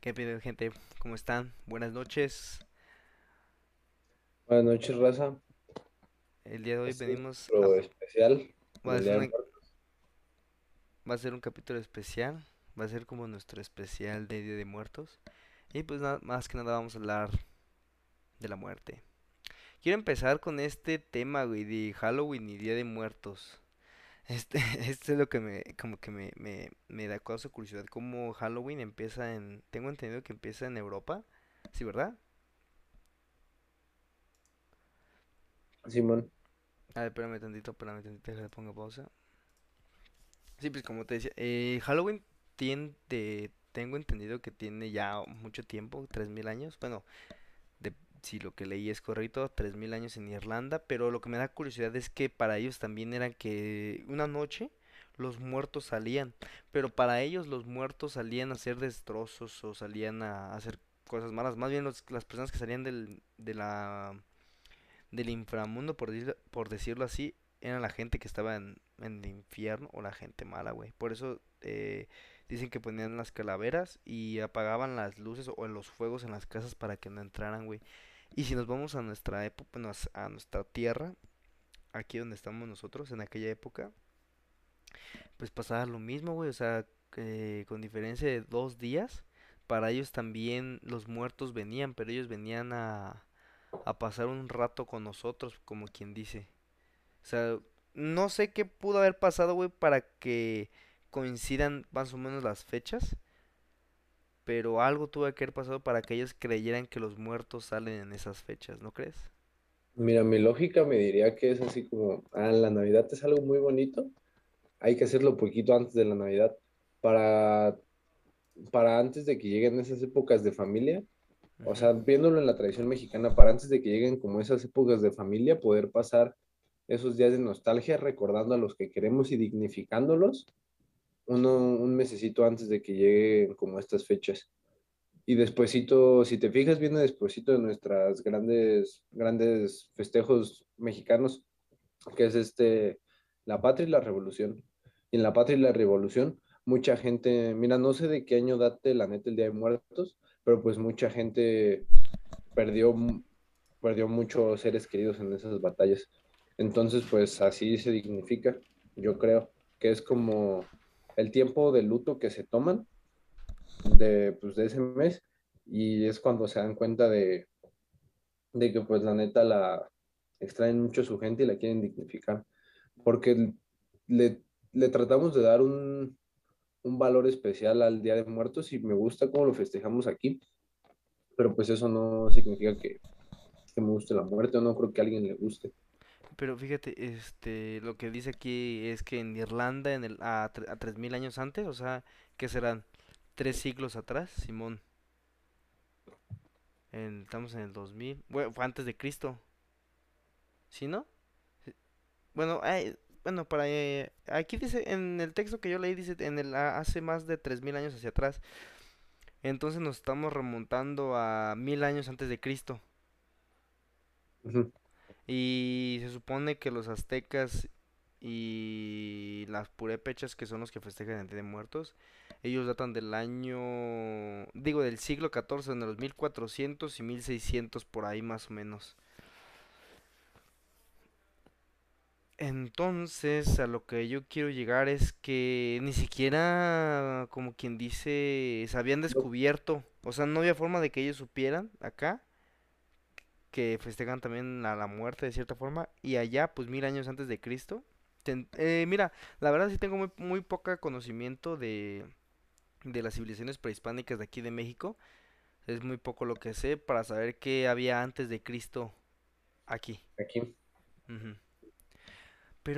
¿Qué pide gente? ¿Cómo están? Buenas noches. Buenas noches, raza. El día de hoy Este es venimos a... especial Va a ser Día de una- Muertos. va a ser un capítulo especial. Va a ser como nuestro especial de Día de Muertos. Y pues nada, más que nada vamos a hablar de la muerte. Quiero empezar con este tema, güey, de Halloween y Día de Muertos. Este, este es lo que me, como que me, me, me da causa curiosidad. Cómo Halloween empieza en... Tengo entendido que empieza en Europa. ¿Sí, verdad? Simón, A ver, espérame tantito, espérame tantito, déjame pongo pausa. Sí, pues como te decía, eh, Halloween tiene, tengo entendido que tiene ya mucho tiempo, 3000 años. Bueno, si lo que leí es correcto, 3000 años en Irlanda, pero lo que me da curiosidad es que para ellos también era que una noche los muertos salían, pero para ellos los muertos salían a hacer destrozos o salían a hacer cosas malas. Más bien los- las personas que salían del, de la del inframundo, por decirlo, por decirlo así, eran la gente que estaba en, en el infierno o la gente mala, güey. Por eso eh, dicen que ponían las calaveras y apagaban las luces o los fuegos en las casas para que no entraran, güey. Y si nos vamos a nuestra época, a nuestra tierra, aquí donde estamos nosotros, en aquella época, pues pasaba lo mismo, güey. O sea, con diferencia de dos días, para ellos también los muertos venían, pero ellos venían a, a pasar un rato con nosotros, como quien dice. O sea, no sé qué pudo haber pasado, güey, para que coincidan más o menos las fechas, pero algo tuvo que haber pasado para que ellos creyeran que los muertos salen en esas fechas, ¿no crees? mira, mi lógica me diría que es así como, ah, la Navidad es algo muy bonito, hay que hacerlo poquito antes de la Navidad para, para antes de que lleguen esas épocas de familia, o sea, viéndolo en la tradición mexicana, para antes de que lleguen como esas épocas de familia, poder pasar esos días de nostalgia recordando a los que queremos y dignificándolos uno, un mesecito antes de que lleguen como estas fechas. Y despuesito, si te fijas, viene despuesito de nuestras grandes, grandes festejos mexicanos, que es este, la patria y la revolución. Y en la patria y la revolución, mucha gente, mira, no sé de qué año date la neta el Día de Muertos, pero pues mucha gente perdió, perdió muchos seres queridos en esas batallas. Entonces, pues así se dignifica, yo creo, que es como el tiempo de luto que se toman de, pues, de ese mes y es cuando se dan cuenta de, de que pues la neta la extraen mucho su gente y la quieren dignificar, porque le, le tratamos de dar un, un valor especial al Día de Muertos y me gusta cómo lo festejamos aquí, pero pues eso no significa que, que me guste la muerte o no creo que a alguien le guste. Pero fíjate, este, lo que dice aquí es que en Irlanda, en el, a, a 3000 años antes, o sea, ¿qué serán? Tres siglos atrás, Simón. Estamos en el 2000, bueno, fue antes de Cristo, ¿sí, no? Bueno, bueno, para eh, aquí dice, en el texto que yo leí dice en el hace más de 3000 años hacia atrás. Entonces nos estamos remontando a mil años antes de Cristo. Ujú. Y se supone que los aztecas y las purépechas, que son los que festejan el Día de Muertos, ellos datan del año, digo, del siglo XIV, en los 1400 y 1600 por ahí más o menos. Entonces, a lo que yo quiero llegar es que ni siquiera, como quien dice, se habían descubierto. O sea, no había forma de que ellos supieran acá que festejan también a la muerte de cierta forma. Y allá, pues mil años antes de Cristo. ten- eh, mira, la verdad sí tengo muy, muy poca conocimiento de, de las civilizaciones prehispánicas de aquí de México. Es muy poco lo que sé para saber qué había antes de Cristo aquí. aquí, Ujú.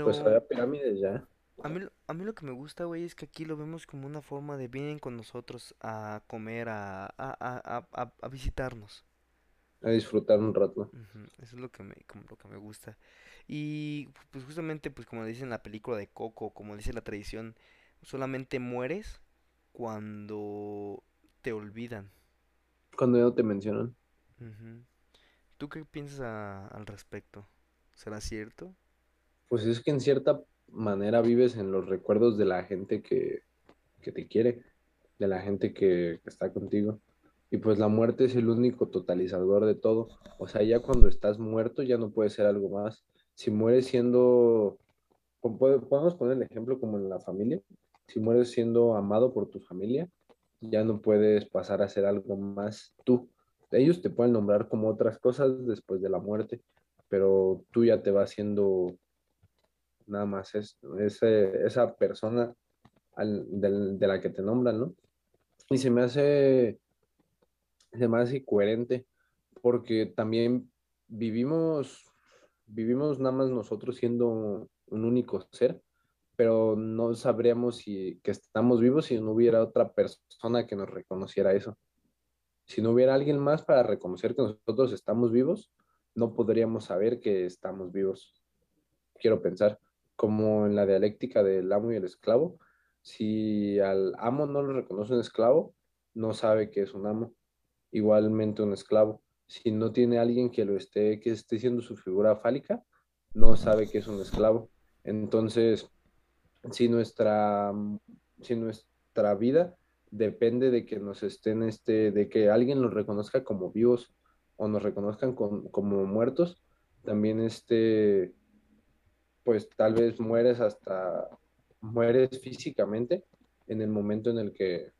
pues Pero había pirámides ya. A mí, lo- a mí lo que me gusta, güey, es que aquí lo vemos como una forma de vienen con nosotros a comer, a, a, a- a visitarnos. A disfrutar un rato. Eso es lo que me, como lo que me gusta. Y pues justamente, pues como dice en la película de Coco, como dice la tradición, solamente mueres cuando te olvidan. Cuando ya no te mencionan. ¿Tú qué piensas a- al respecto? ¿Será cierto? Pues es que en cierta manera vives en los recuerdos de la gente que, que te quiere, de la gente que, que está contigo. Y pues la muerte es el único totalizador de todo. O sea, ya cuando estás muerto ya no puede ser algo más. Si mueres siendo, podemos poner el ejemplo como en la familia, si mueres siendo amado por tu familia, ya no puedes pasar a ser algo más tú. Ellos te pueden nombrar como otras cosas después de la muerte, pero tú ya te vas siendo nada más es, esa persona de, la que te nombran, ¿no? Y se me hace, hace coherente porque también vivimos, vivimos nada más nosotros siendo un único ser, pero no sabríamos si que estamos vivos si no hubiera otra persona que nos reconociera eso. Si no hubiera alguien más para reconocer que nosotros estamos vivos, no podríamos saber que estamos vivos. Quiero pensar, como en la dialéctica del amo y el esclavo, si al amo no lo reconoce un esclavo, no sabe que es un amo. Igualmente un esclavo. Si no tiene alguien que lo esté, que esté siendo su figura fálica, no sabe que es un esclavo. Entonces, si nuestra, si nuestra vida depende de que nos estén, este, de que alguien nos reconozca como vivos o nos reconozcan como muertos, también este, pues tal vez mueres hasta, mueres físicamente en el momento en el que,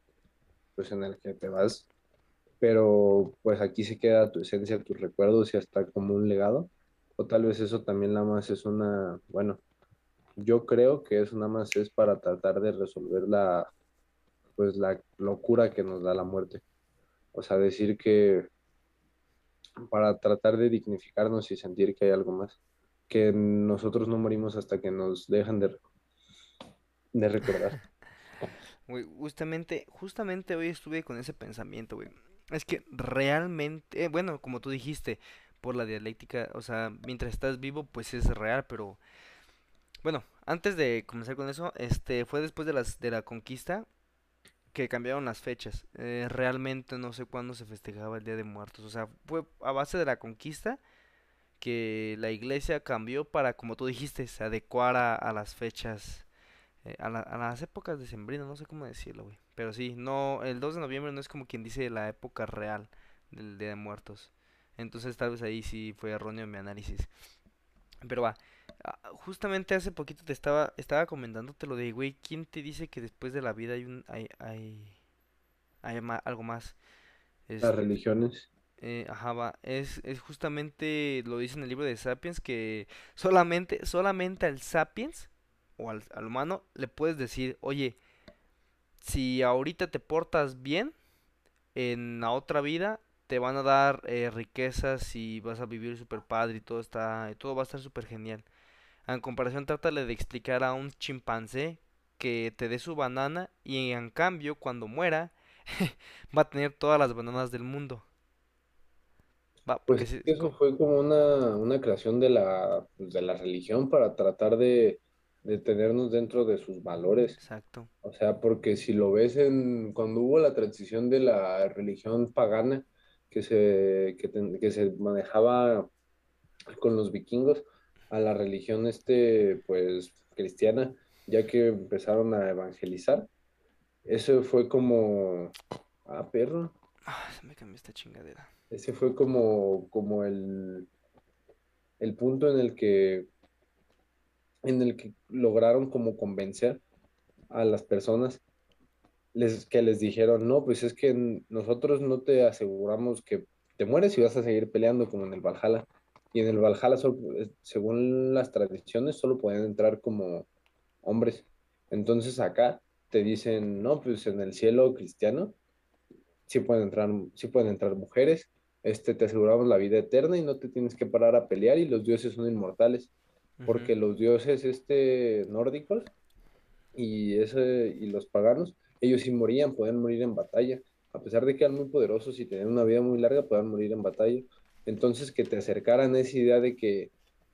pues en el que te vas, pero pues aquí se queda tu esencia, tus recuerdos y hasta como un legado, o tal vez eso también nada más es una, bueno, yo creo que eso nada más es para tratar de resolver la, pues la locura que nos da la muerte. O sea, decir que para tratar de dignificarnos y sentir que hay algo más, que nosotros no morimos hasta que nos dejan de, de recordar. justamente, justamente hoy estuve con ese pensamiento, güey. Es que realmente, bueno, como tú dijiste, por la dialéctica, o sea, mientras estás vivo, pues es real, pero bueno, antes de comenzar con eso, este fue después de las de la conquista que cambiaron las fechas. Eh, realmente no sé cuándo se festejaba el Día de Muertos. O sea, fue a base de la conquista que la iglesia cambió para, como tú dijiste, se adecuara a las fechas, eh, a, a, las épocas de sembrino, no sé cómo decirlo, güey. Pero sí, no, el 2 de noviembre no es como quien dice la época real del Día de Muertos. Entonces tal vez ahí sí fue erróneo mi análisis. Pero va, Ah, justamente hace poquito te estaba, estaba comentándote lo de, güey, ¿quién te dice que después de la vida hay un, hay, hay, hay algo más? Las religiones. Eh, ajá, va, es, es justamente, lo dice en el libro de Sapiens, que solamente, solamente al Sapiens, o al, al humano, le puedes decir, oye, si ahorita te portas bien, en la otra vida te van a dar eh, riquezas y vas a vivir super padre y todo está, todo va a estar súper genial. En comparación, trátale de explicar a un chimpancé que te dé su banana y en cambio, cuando muera, va a tener todas las bananas del mundo. pues eso fue como una, una creación de la, de la religión para tratar de, de tenernos dentro de sus valores. Exacto. O sea, porque si lo ves en cuando hubo la transición de la religión pagana que se, que, que se manejaba con los vikingos, a la religión este, pues, cristiana, ya que empezaron a evangelizar. Eso fue como... Ah, perro. Ah, se me cambió esta chingadera. Ese fue como, como el, el punto en el que en el que lograron como convencer a las personas les, que les dijeron, no, pues es que nosotros no te aseguramos que te mueres y vas a seguir peleando como en el Valhalla. Y en el Valhalla, eh, según las tradiciones, solo pueden entrar como hombres. Entonces acá te dicen, no, pues en el cielo cristiano sí pueden entrar, sí pueden entrar mujeres, este, te aseguramos la vida eterna y no te tienes que parar a pelear y los dioses son inmortales. Porque los dioses este, nórdicos y, ese, y los paganos, ellos sí morían, pueden morir en batalla. A pesar de que eran muy poderosos y tenían una vida muy larga, pueden morir en batalla. Entonces, que te acercaran esa idea de que,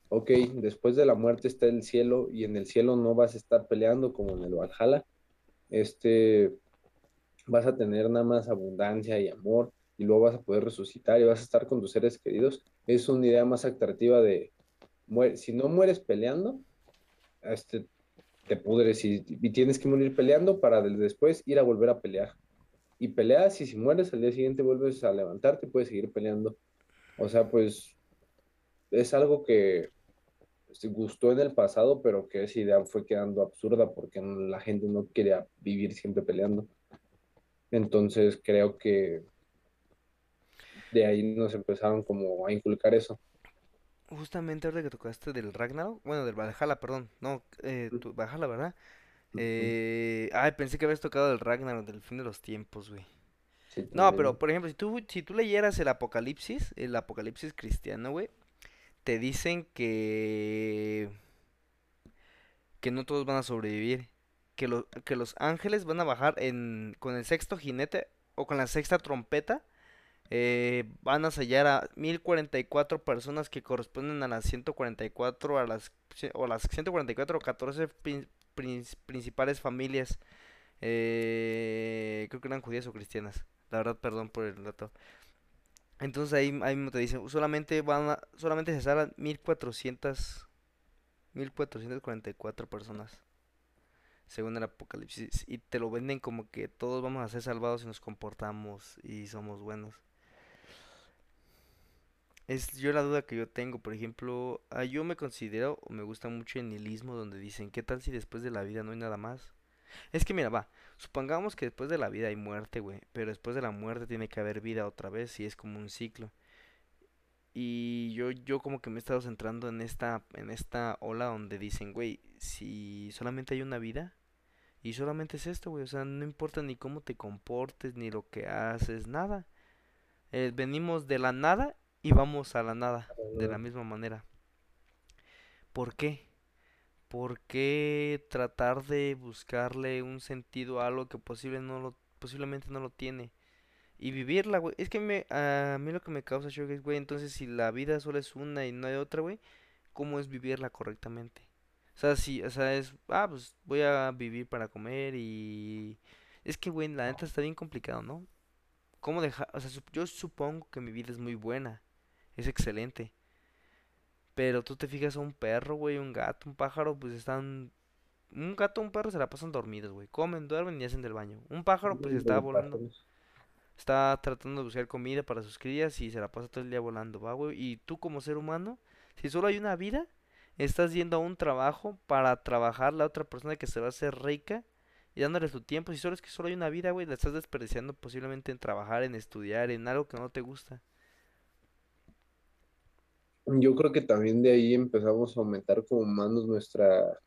ok, después de la muerte está el cielo y en el cielo no vas a estar peleando como en el Valhalla, este, vas a tener nada más abundancia y amor y luego vas a poder resucitar y vas a estar con tus seres queridos. Es una idea más atractiva de, si no mueres peleando, este, te pudres y, tienes que morir peleando para después ir a volver a pelear. y peleas y si mueres al día siguiente vuelves a levantarte y puedes seguir peleando. O sea, pues es algo que gustó en el pasado, pero que esa idea fue quedando absurda porque la gente no quería vivir siempre peleando. Entonces creo que de ahí nos empezaron como a inculcar eso. Justamente ahora que tocaste del Ragnarok, bueno, del Valhalla, perdón, no, eh, tu, Valhalla, ¿verdad? Eh, ay, pensé que habías tocado el Ragnarok, del fin de los tiempos, güey. no, pero por ejemplo, si tú, si tú leyeras el Apocalipsis, el Apocalipsis cristiano, güey, te dicen que que no todos van a sobrevivir, que, lo, que los ángeles van a bajar en, con el sexto jinete o con la sexta trompeta eh, van a sellar a 1044 personas que corresponden a las 144 a las o las 144 o 14 principales familias eh, creo que eran judías o cristianas la verdad perdón por el dato. Entonces ahí, ahí mismo te dicen solamente van a, solamente se salvan 1400 1444 personas según el apocalipsis y te lo venden como que todos vamos a ser salvados si nos comportamos y somos buenos es yo la duda que yo tengo, por ejemplo, ah, yo me considero o me gusta mucho el nihilismo donde dicen, ¿qué tal si después de la vida no hay nada más? Es que mira, va, supongamos que después de la vida hay muerte, güey, pero después de la muerte tiene que haber vida otra vez y es como un ciclo. Y yo yo como que me he estado centrando en esta en esta ola donde dicen, güey, si solamente hay una vida y solamente es esto, güey, o sea, no importa ni cómo te comportes ni lo que haces, nada. Eh, venimos de la nada y vamos a la nada de la misma manera. ¿Por qué? ¿Por qué tratar de buscarle un sentido a algo que posible no lo, posiblemente no lo tiene? Y vivirla, güey. Es que me, a mí lo que me causa shock es, güey, entonces si la vida solo es una y no hay otra, güey, ¿cómo es vivirla correctamente? O sea, si, o sea, es, ah, pues voy a vivir para comer y... Es que, güey, la neta está bien complicado, ¿no? ¿Cómo dejar? O sea, yo supongo que mi vida es muy buena es excelente. Pero tú te fijas a un perro, güey, un gato, un pájaro, pues están... Un gato, un perro se la pasan dormidos, güey. Comen, duermen y hacen del baño. Un pájaro, pues está volando. Está tratando de buscar comida para sus crías y se la pasa todo el día volando, va, güey. Y tú como ser humano, si solo hay una vida, estás yendo a un trabajo para trabajar la otra persona que se va a hacer rica y dándole su tiempo. Si solo es que solo hay una vida, güey, la estás desperdiciando posiblemente en trabajar, en estudiar, en algo que no te gusta. Yo creo que también de ahí empezamos a aumentar como humanos nuestra,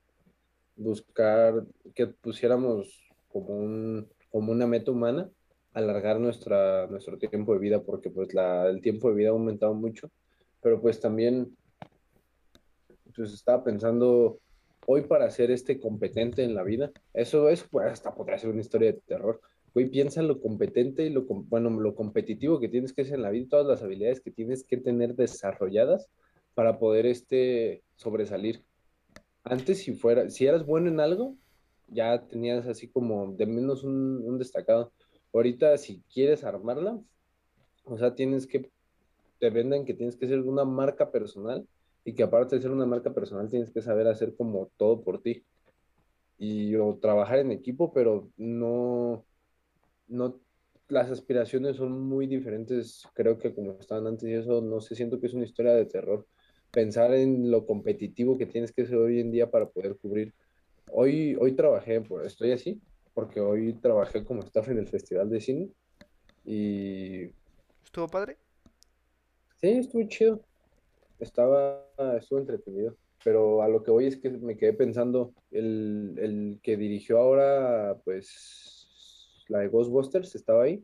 buscar que pusiéramos como, un, como una meta humana, alargar nuestra, nuestro tiempo de vida, porque pues la, el tiempo de vida ha aumentado mucho, pero pues también, pues estaba pensando, hoy para ser este competente en la vida, eso, es pues hasta podría ser una historia de terror, güey, piensa en lo competente y lo, bueno, lo competitivo que tienes que ser en la vida, todas las habilidades que tienes que tener desarrolladas para poder este, sobresalir. Antes, si, fuera, si eras bueno en algo, ya tenías así como de menos un, un destacado. Ahorita, si quieres armarla, o sea, tienes que, te venden que tienes que ser una marca personal y que aparte de ser una marca personal, tienes que saber hacer como todo por ti. Y o trabajar en equipo, pero no, no, las aspiraciones son muy diferentes, creo que como estaban antes y eso, no sé, siento que es una historia de terror. Pensar en lo competitivo que tienes que ser hoy en día para poder cubrir. Hoy, hoy trabajé, pues estoy así, porque hoy trabajé como staff en el Festival de Cine y... ¿Estuvo padre? Sí, estuvo chido. Estaba, estuvo entretenido. Pero a lo que voy es que me quedé pensando, el, el que dirigió ahora, pues, la de Ghostbusters, estaba ahí.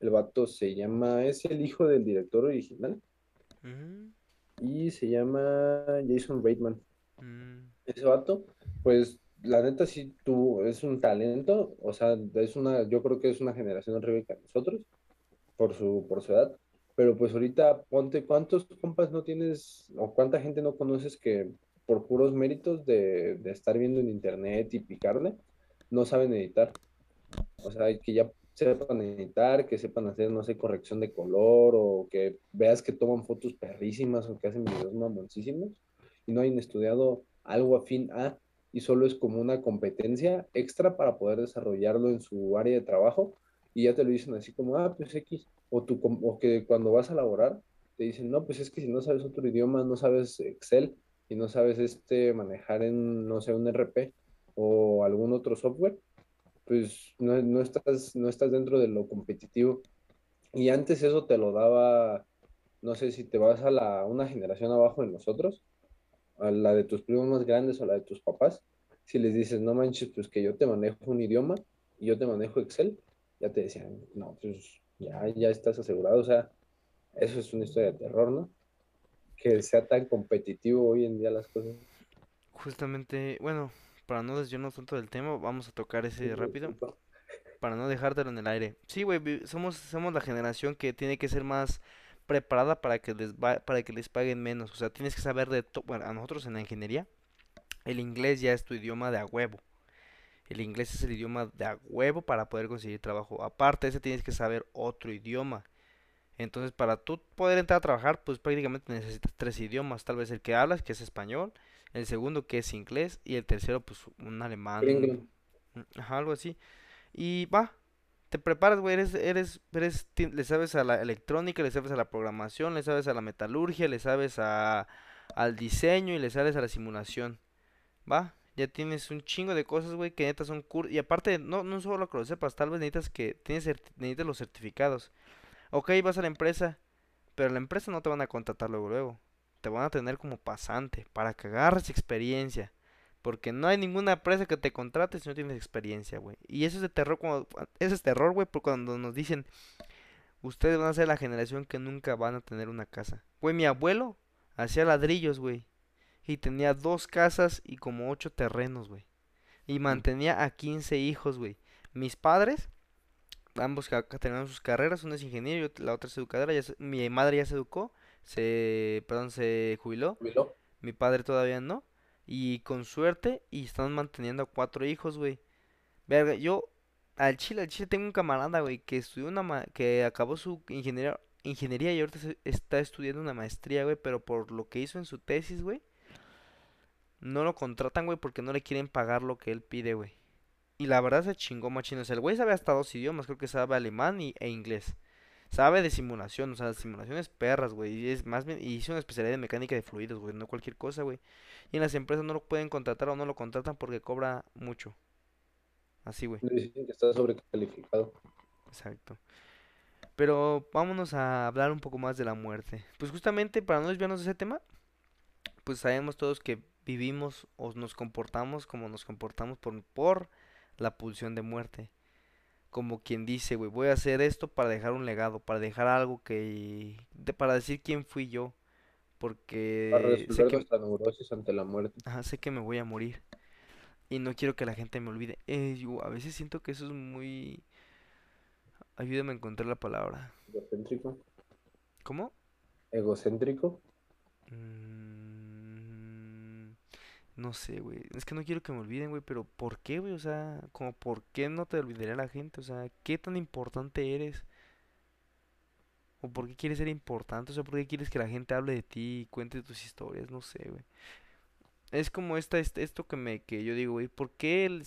El vato se llama, es el hijo del director original. Y se llama Jason Reitman. Mm. Ese vato, pues la neta sí tú es un talento, o sea, es una, yo creo que es una generación arriba que nosotros, por su, por su edad. Pero pues ahorita ponte cuántos compas no tienes, o cuánta gente no conoces que por puros méritos de, de estar viendo en internet y picarle, no saben editar. O sea, que ya sepan editar, que sepan hacer, no sé, corrección de color o que veas que toman fotos perrísimas o que hacen videos mamoncísimos y no hayan estudiado algo afín a y solo es como una competencia extra para poder desarrollarlo en su área de trabajo, y ya te lo dicen así como, ah, pues X, o, tú, o que cuando vas a laborar, te dicen, no, pues es que si no sabes otro idioma, no sabes Excel y no sabes este manejar en, no sé, un RP o algún otro software, pues no, no, estás, no estás dentro de lo competitivo. Y antes eso te lo daba, no sé si te vas a la, una generación abajo de nosotros, a la de tus primos más grandes o la de tus papás, si les dices, no manches, pues que yo te manejo un idioma y yo te manejo Excel, ya te decían, no, pues ya, ya estás asegurado. O sea, eso es una historia de terror, ¿no? Que sea tan competitivo hoy en día las cosas. Justamente, bueno, para no desviarnos tanto del tema, vamos a tocar ese rápido. Para no dejártelo en el aire. Sí, güey, somos, somos la generación que tiene que ser más preparada para que les para que les paguen menos. O sea, tienes que saber de todo. Bueno, a nosotros en la ingeniería, el inglés ya es tu idioma de a huevo. El inglés es el idioma de a huevo para poder conseguir trabajo. Aparte de ese tienes que saber otro idioma. Entonces, para tú poder entrar a trabajar, pues prácticamente necesitas tres idiomas. Tal vez el que hablas, que es español, el segundo que es inglés y el tercero, pues un alemán. Ajá, algo así. Y va, te preparas, güey, eres, eres, eres, le sabes a la electrónica, le sabes a la programación, le sabes a la metalurgia, le sabes a, al diseño y le sabes a la simulación. Va, ya tienes un chingo de cosas, güey, que neta son cursos. Y aparte, no, no solo que lo sepas, tal vez necesitas que tienes necesitas los certificados. Ok, vas a la empresa, pero la empresa no te van a contratar luego, luego. Te van a tener como pasante para que agarres experiencia. Porque no hay ninguna empresa que te contrate si no tienes experiencia, güey. Y eso es de terror cuando, eso es terror, güey, por cuando nos dicen, ustedes van a ser la generación que nunca van a tener una casa. Güey, mi abuelo hacía ladrillos, güey. Y tenía dos casas y como ocho terrenos, güey. Y mantenía a 15 hijos, güey. Mis padres, ambos terminaron sus carreras, uno es ingeniero y la otra es educadora. mi madre ya se educó, se, perdón, se jubiló. ¿Jubiló? Mi padre todavía no. Y con suerte, y están manteniendo a cuatro hijos, güey. Verga, yo al Chile, al Chile tengo un camarada, güey, que estudió una que acabó su ingeniería, ingeniería y ahorita está estudiando una maestría, güey, pero por lo que hizo en su tesis, güey, no lo contratan, güey, porque no le quieren pagar lo que él pide, güey. Y la verdad se chingó machino. O sea, el güey sabe hasta dos idiomas, creo que sabe alemán y, e inglés. Sabe de simulación, o sea, simulaciones perras, güey. Y es más bien, y hizo una especialidad de mecánica de fluidos, güey, no cualquier cosa, güey. Y en las empresas no lo pueden contratar o no lo contratan porque cobra mucho. Así, güey. Dicen que está sobrecalificado. Exacto. Pero vámonos a hablar un poco más de la muerte. Pues justamente para no desviarnos de ese tema, pues sabemos todos que vivimos o nos comportamos como nos comportamos por, por la pulsión de muerte. Como quien dice, güey, voy a hacer esto para dejar un legado, para dejar algo que... para decir quién fui yo. Porque... Para sé que... neurosis ante la muerte. Ajá, sé que me voy a morir. Y no quiero que la gente me olvide. Eh, yo a veces siento que eso es muy... Ayúdame a encontrar la palabra. Egocéntrico. ¿Cómo? Egocéntrico. Mmm no sé, güey. Es que no quiero que me olviden, güey. Pero ¿por qué, güey? O sea, como ¿por qué no te olvidaría la gente? O sea, ¿qué tan importante eres? ¿O por qué quieres ser importante? O sea, ¿por qué quieres que la gente hable de ti y cuente tus historias? No sé, güey. Es como esta, este, esto que me, que yo digo, güey. ¿Por qué el,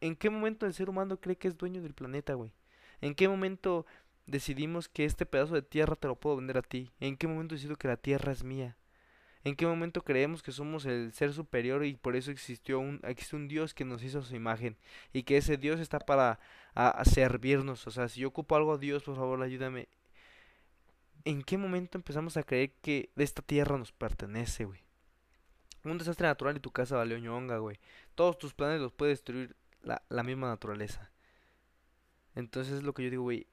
¿En qué momento el ser humano cree que es dueño del planeta, güey? ¿En qué momento decidimos que este pedazo de tierra te lo puedo vender a ti? ¿En qué momento decido que la tierra es mía? ¿En qué momento creemos que somos el ser superior y por eso existió un, existe un Dios que nos hizo su imagen y que ese Dios está para a, servirnos? O sea, si yo ocupo algo a Dios, por favor, ayúdame. ¿En qué momento empezamos a creer que esta tierra nos pertenece, güey? Un desastre natural y tu casa valió ñonga, güey. Todos tus planes los puede destruir la, la misma naturaleza. Entonces es lo que yo digo, güey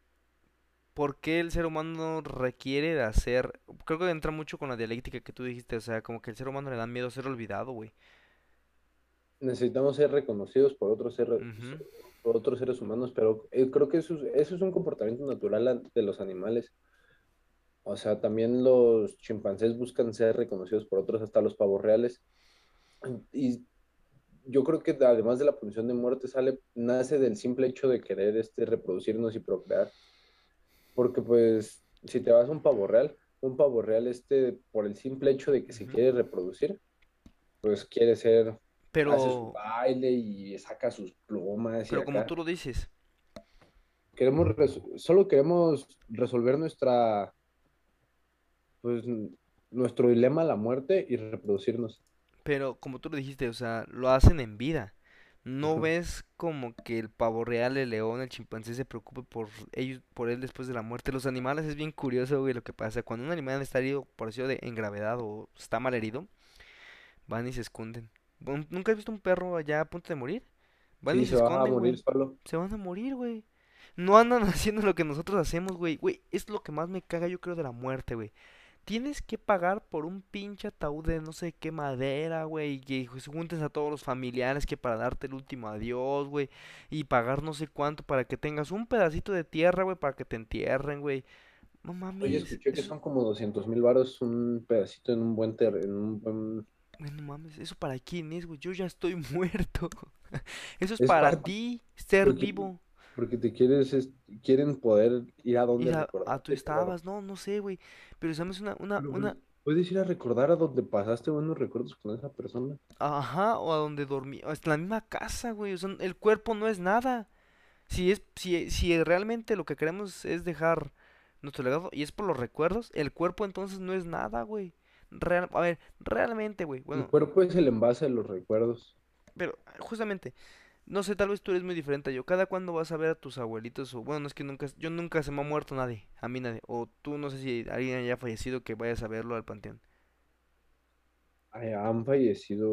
por qué el ser humano requiere de hacer. Creo que entra mucho con la dialéctica que tú dijiste, o sea, como que el ser humano le da miedo ser olvidado, güey. Necesitamos ser reconocidos por otros, seres, por otros seres humanos, pero eh, creo que eso, eso es un comportamiento natural de los animales. O sea, también los chimpancés buscan ser reconocidos por otros, hasta los pavos reales. Y yo creo que además de la punición de muerte sale, nace del simple hecho de querer este, reproducirnos y procrear. Porque pues si te vas a un pavo real, un pavo real este, por el simple hecho de que se quiere reproducir, pues quiere ser, pero... hace su baile y saca sus plumas. Pero como tú lo dices, queremos, solo queremos resolver nuestra, pues, nuestro dilema, la muerte y reproducirnos. Pero como tú lo dijiste, o sea, lo hacen en vida. No ves como que el pavo real, el león, el chimpancé se preocupe por ellos, por él después de la muerte. Los animales es bien curioso, güey, lo que pasa. Cuando un animal está herido, por decirlo de en gravedad o está mal herido, van y se esconden. ¿Nunca has visto un perro allá a punto de morir? Van y se, se van a morir solo. Se van a morir, güey. No andan haciendo lo que nosotros hacemos, güey. Güey, es lo que más me caga, yo creo, de la muerte, güey. Tienes que pagar por un pinche ataúd de no sé qué madera, güey. Y que se juntes a todos los familiares que para darte el último adiós, güey. Y pagar no sé cuánto para que tengas un pedacito de tierra, güey, para que te entierren, güey. No mames. Oye, escuché que son como 200 mil baros un pedacito en un buen ter en un buen... no mames, ¿eso para quién es, güey? Yo ya estoy muerto. Eso es, para, ti, ser vivo. Porque te quieres, quieren poder ir a donde a, a tú estabas, no, no sé, güey. Pero sabes una, una, una. Puedes ir a recordar a donde pasaste buenos recuerdos con esa persona. Ajá, o a donde dormí, o en la misma casa, güey. O sea, el cuerpo no es nada. Si es, si, si realmente lo que queremos es dejar nuestro legado y es por los recuerdos, el cuerpo entonces no es nada, güey. Real, a ver, realmente, güey. Bueno, el cuerpo es el envase de los recuerdos. Pero, justamente, no sé, tal vez tú eres muy diferente a yo. ¿Cada cuándo vas a ver a tus abuelitos? O bueno, no es que nunca, yo nunca se me ha muerto nadie, a mí nadie. O tú no sé si alguien haya fallecido que vayas a verlo al panteón. Han fallecido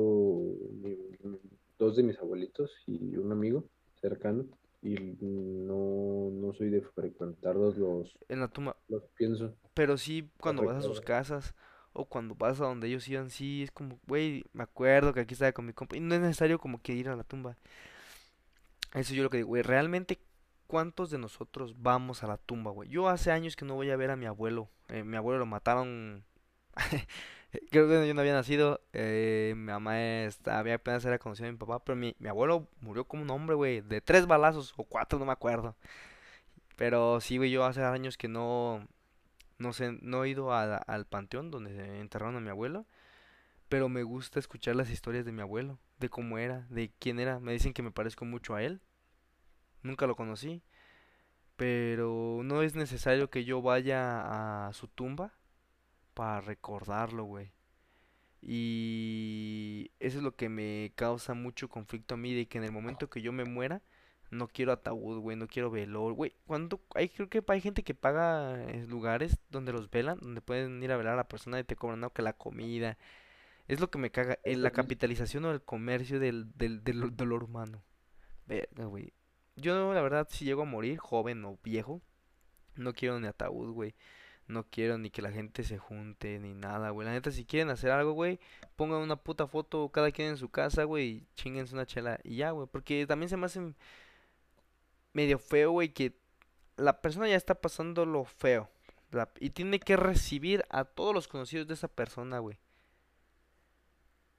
dos de mis abuelitos y un amigo cercano. Y no, no soy de frecuentarlos los, En la tumba. los pienso. Pero sí, cuando vas a sus casas o cuando vas a donde ellos iban, sí, es como, güey, me acuerdo que aquí estaba con mi compa. Y no es necesario como que ir a la tumba. Eso yo lo que digo, güey, realmente, ¿cuántos de nosotros vamos a la tumba, güey? Yo hace años que no voy a ver a mi abuelo. Eh, mi abuelo lo mataron. Creo que yo no había nacido. Eh, mi mamá está, había apenas era conocida a mi papá. Pero mi, mi abuelo murió como un hombre, güey. De tres balazos o cuatro, no me acuerdo. Pero sí, güey, yo hace años que no. No sé, no he ido al panteón donde enterraron a mi abuelo. Pero me gusta escuchar las historias de mi abuelo de cómo era, de quién era. Me dicen que me parezco mucho a él. Nunca lo conocí. Pero no es necesario que yo vaya a su tumba para recordarlo, güey. Y eso es lo que me causa mucho conflicto a mí, de que en el momento que yo me muera, no quiero ataúd, güey, no quiero velor, güey. Cuando hay creo que hay gente que paga lugares donde los velan, donde pueden ir a velar a la persona y te cobran ¿no? que la comida, es lo que me caga, en la capitalización o el comercio del, del, del dolor humano. Verga, güey. Yo, la verdad, si llego a morir, joven o viejo, no quiero ni ataúd, güey. No quiero ni que la gente se junte, ni nada, güey. La neta, si quieren hacer algo, güey, pongan una puta foto cada quien en su casa, güey, y chinguense una chela y ya, güey. Porque también se me hace medio feo, güey, que la persona ya está pasando lo feo. y tiene que recibir a todos los conocidos de esa persona, güey.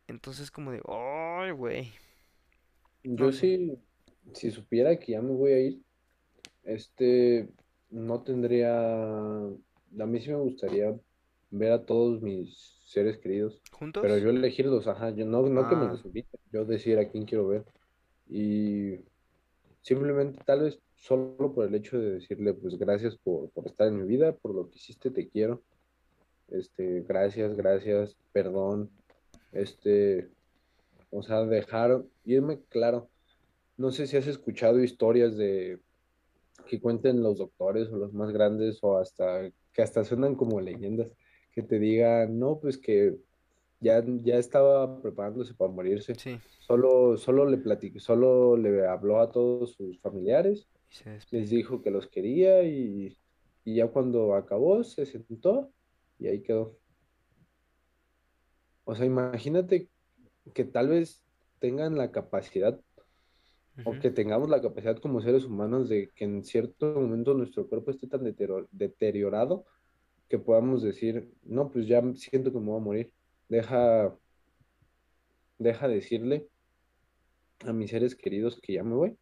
Entonces como de, ay, güey. Yo sí, si supiera que ya me voy a ir, este, no tendría, a mí sí me gustaría ver a todos mis seres queridos. ¿Juntos? Pero yo elegirlos, ajá, yo no, no que me Ah, los inviten, yo decir a quién quiero ver. Y simplemente tal vez solo por el hecho de decirle, pues gracias por, por estar en mi vida, por lo que hiciste, te quiero. Este, gracias, gracias, perdón, este, o sea, dejar, irme claro. No sé si has escuchado historias de que cuenten los doctores o los más grandes o hasta que hasta suenan como leyendas, que te digan, no, pues que ya, ya estaba preparándose para morirse. sí, Solo, solo le platicó, solo le habló a todos sus familiares, y les dijo que los quería y, y ya cuando acabó se sentó y ahí quedó. O sea, imagínate que tal vez tengan la capacidad o que tengamos la capacidad como seres humanos de que en cierto momento nuestro cuerpo esté tan deteriorado que podamos decir, no, pues ya siento que me voy a morir. Deja, deja decirle a mis seres queridos que ya me voy,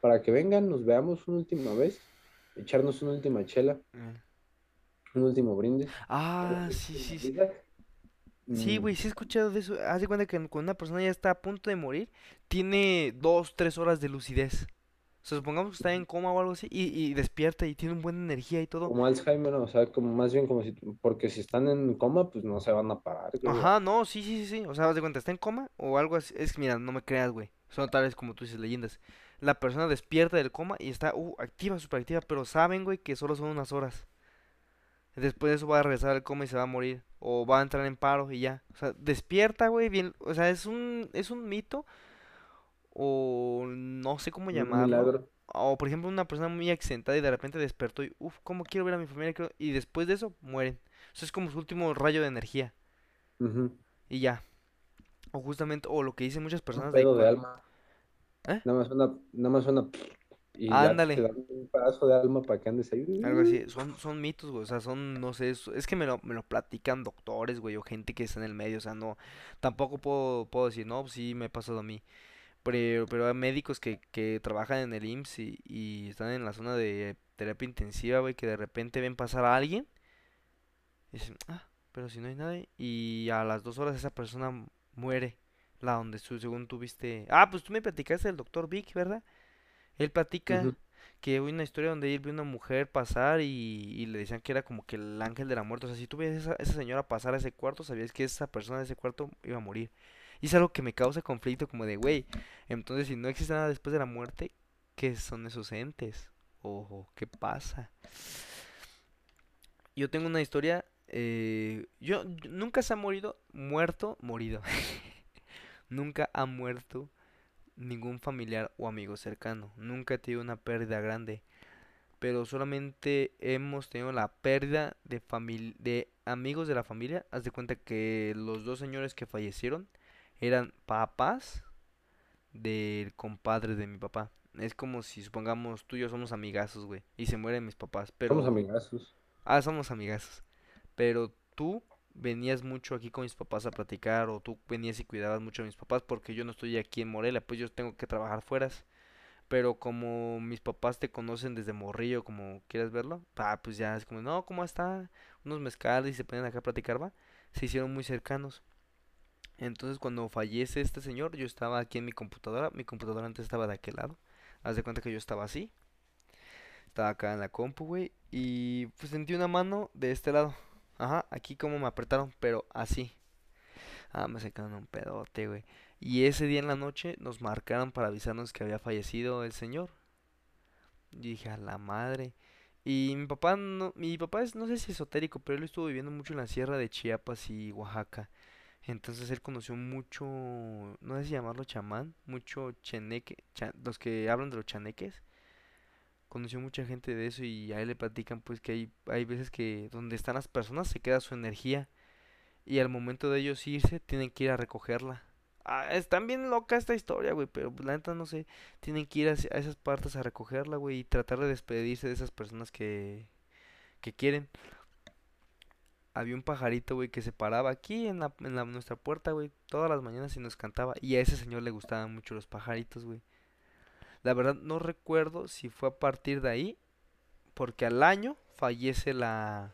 para que vengan, nos veamos una última vez, echarnos una última chela, Eh. un último brindis, Ah, sí, sí, sí. Sí, Mm, güey, sí he escuchado de eso. Haz de cuenta que cuando una persona ya está a punto de morir, tiene dos, tres horas de lucidez. O sea, supongamos que está en coma o algo así y, y despierta y tiene un buena energía y todo. Como Alzheimer, o sea, como más bien como si, porque si están en coma, pues no se van a parar. Ajá, no, sí, sí, sí, sí. O sea, haz de cuenta, está en coma o algo así. Es que mira, no me creas, güey. Son tal vez como tú dices, leyendas. La persona despierta del coma y está, uh, activa, súper activa, pero saben, güey, que solo son unas horas. Después de eso va a regresar al coma y se va a morir. O va a entrar en paro y ya. O sea, despierta, güey, bien. O sea, es un, es un mito. O no sé cómo Un llamarlo. milagro. O por ejemplo, una persona muy accidentada y de repente despertó y, uff, ¿cómo quiero ver a mi familia? quiero-". Y después de eso, mueren. O sea, es como su último rayo de energía. Y ya. O justamente, o lo que dicen muchas Un personas de pedo de alma. ¿Eh? Nada más una, nada más una y ya te Ándale. dan un pedazo de alma para que andes ahí. Algo así. Son, son mitos, güey. O sea, son, no sé, es, que me lo, me lo platican doctores, güey, o gente que está en el medio. O sea, no, tampoco puedo, puedo decir, no, pues sí, me ha pasado a mí. Pero, pero hay médicos que, que trabajan en el IMSS y, y están en la zona de terapia intensiva, güey, que de repente ven pasar a alguien y dicen, ah, pero si no hay nadie. Y a las dos horas esa persona muere. La donde según tuviste. Ah, pues tú me platicaste del doctor Vic, ¿verdad? Él platica que hubo una historia donde él vio una mujer pasar y, y le decían que era como que el ángel de la muerte. O sea, si tú veías esa, esa señora pasar a ese cuarto, sabías que esa persona de ese cuarto iba a morir. Y es algo que me causa conflicto, como de, güey, entonces si no existe nada después de la muerte, ¿qué son esos entes? Ojo, ¿qué pasa? Yo tengo una historia, eh, yo, yo- nunca se ha morido, muerto, morido. Nunca ha muerto ningún familiar o amigo cercano. Nunca he tenido una pérdida grande. Pero solamente hemos tenido la pérdida de de amigos de la familia. Haz de cuenta que los dos señores que fallecieron eran papás del compadre de mi papá. Es como si supongamos tú y yo somos amigazos, güey, y se mueren mis papás, Somos pero amigazos. ah, somos amigazos. Pero tú venías mucho aquí con mis papás a platicar o tú venías y cuidabas mucho a mis papás porque yo no estoy aquí en Morelia, pues yo tengo que trabajar fuera. Pero como mis papás te conocen desde morrillo, como quieres verlo, ah, pues ya es como, no, ¿cómo está? Unos mezcales y se ponen acá a platicar, va. Se hicieron muy cercanos. Entonces cuando fallece este señor, yo estaba aquí en mi computadora, mi computadora antes estaba de aquel lado. Haz de cuenta que yo estaba así, estaba acá en la compu, güey, y pues sentí una mano de este lado. Ajá, aquí como me apretaron, pero así. Ah, me sacaron un pedote, güey. Y ese día en la noche nos marcaron para avisarnos que había fallecido el señor. Y dije, a la madre. Y mi papá no, mi papá es, no sé si esotérico, pero él estuvo viviendo mucho en la sierra de Chiapas y Oaxaca. Entonces él conoció mucho, no sé si llamarlo chamán, mucho cheneque, los que hablan de los chaneques. Conoció mucha gente de eso y a él le platican pues que hay, hay veces que donde están las personas se queda su energía y al momento de ellos irse tienen que ir a recogerla. Ah, está bien loca esta historia, güey, pero pues, la neta no sé, tienen que ir hacia- a esas partes a recogerla, güey, y tratar de despedirse de esas personas que, que quieren. Había un pajarito, güey, que se paraba aquí en la, en la- nuestra puerta, güey, todas las mañanas y nos cantaba. Y a ese señor le gustaban mucho los pajaritos, güey. La verdad no recuerdo si fue a partir de ahí, porque al año fallece la,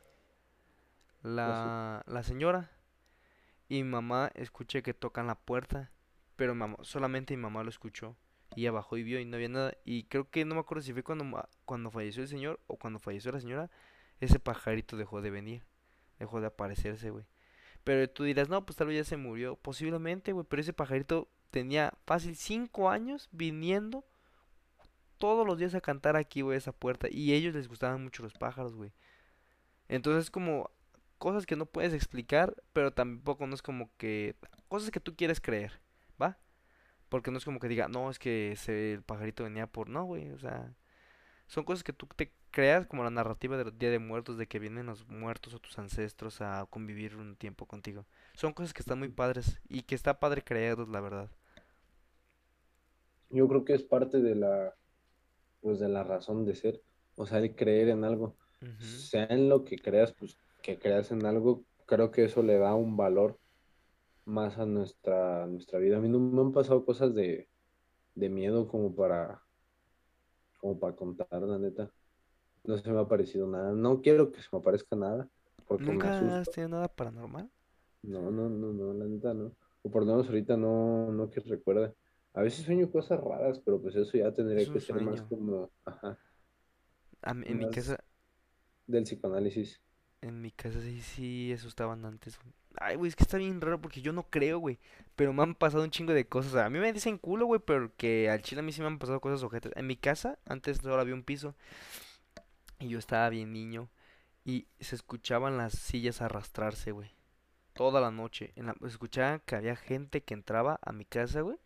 La la, señora. Y mi mamá escuché que tocan la puerta, pero mamá, solamente mi mamá lo escuchó. Y ella bajó y vio y no había nada. Y creo que no me acuerdo si fue cuando, cuando falleció el señor o cuando falleció la señora, ese pajarito dejó de venir, dejó de aparecerse, güey. Pero tú dirás, no, pues tal vez ya se murió. Posiblemente, güey, pero ese pajarito tenía fácil cinco años viniendo todos los días a cantar aquí, güey, esa puerta. Y a ellos les gustaban mucho los pájaros, güey. Entonces, como cosas que no puedes explicar, pero tampoco no es como que cosas que tú quieres creer, ¿va? Porque no es como que diga, no, es que ese, el pajarito venía por, no, güey, o sea, son cosas que tú te creas como la narrativa del Día de Muertos, de que vienen los muertos o tus ancestros a convivir un tiempo contigo. Son cosas que están muy padres y que está padre creerlos, la verdad. Yo creo que es parte de la, pues de la razón de ser, o sea, el creer en algo, sea en lo que creas, pues que creas en algo, creo que eso le da un valor más a nuestra, nuestra vida. A mí no me han pasado cosas de, de miedo como para, como para contar, la neta. No se me ha parecido nada. No quiero que se me aparezca nada, porque me ¿Nunca has tenido nada paranormal? No, no, no, no, la neta no. O por lo menos ahorita no, no que recuerde. A veces sueño cosas raras, pero pues eso ya tendría que ser más como, ajá, A mí- en mi más casa, del psicoanálisis. en mi casa sí, sí asustaban antes, güey. Ay, güey, es que está bien raro porque yo no creo, güey. Pero me han pasado un chingo de cosas. A mí me dicen culo, güey, pero que al chile a mí sí me han pasado cosas ojetas. En mi casa, antes solo había un piso y yo estaba bien niño y se escuchaban las sillas arrastrarse, güey. Toda la noche. En la- se escuchaba que había gente que entraba a mi casa, güey.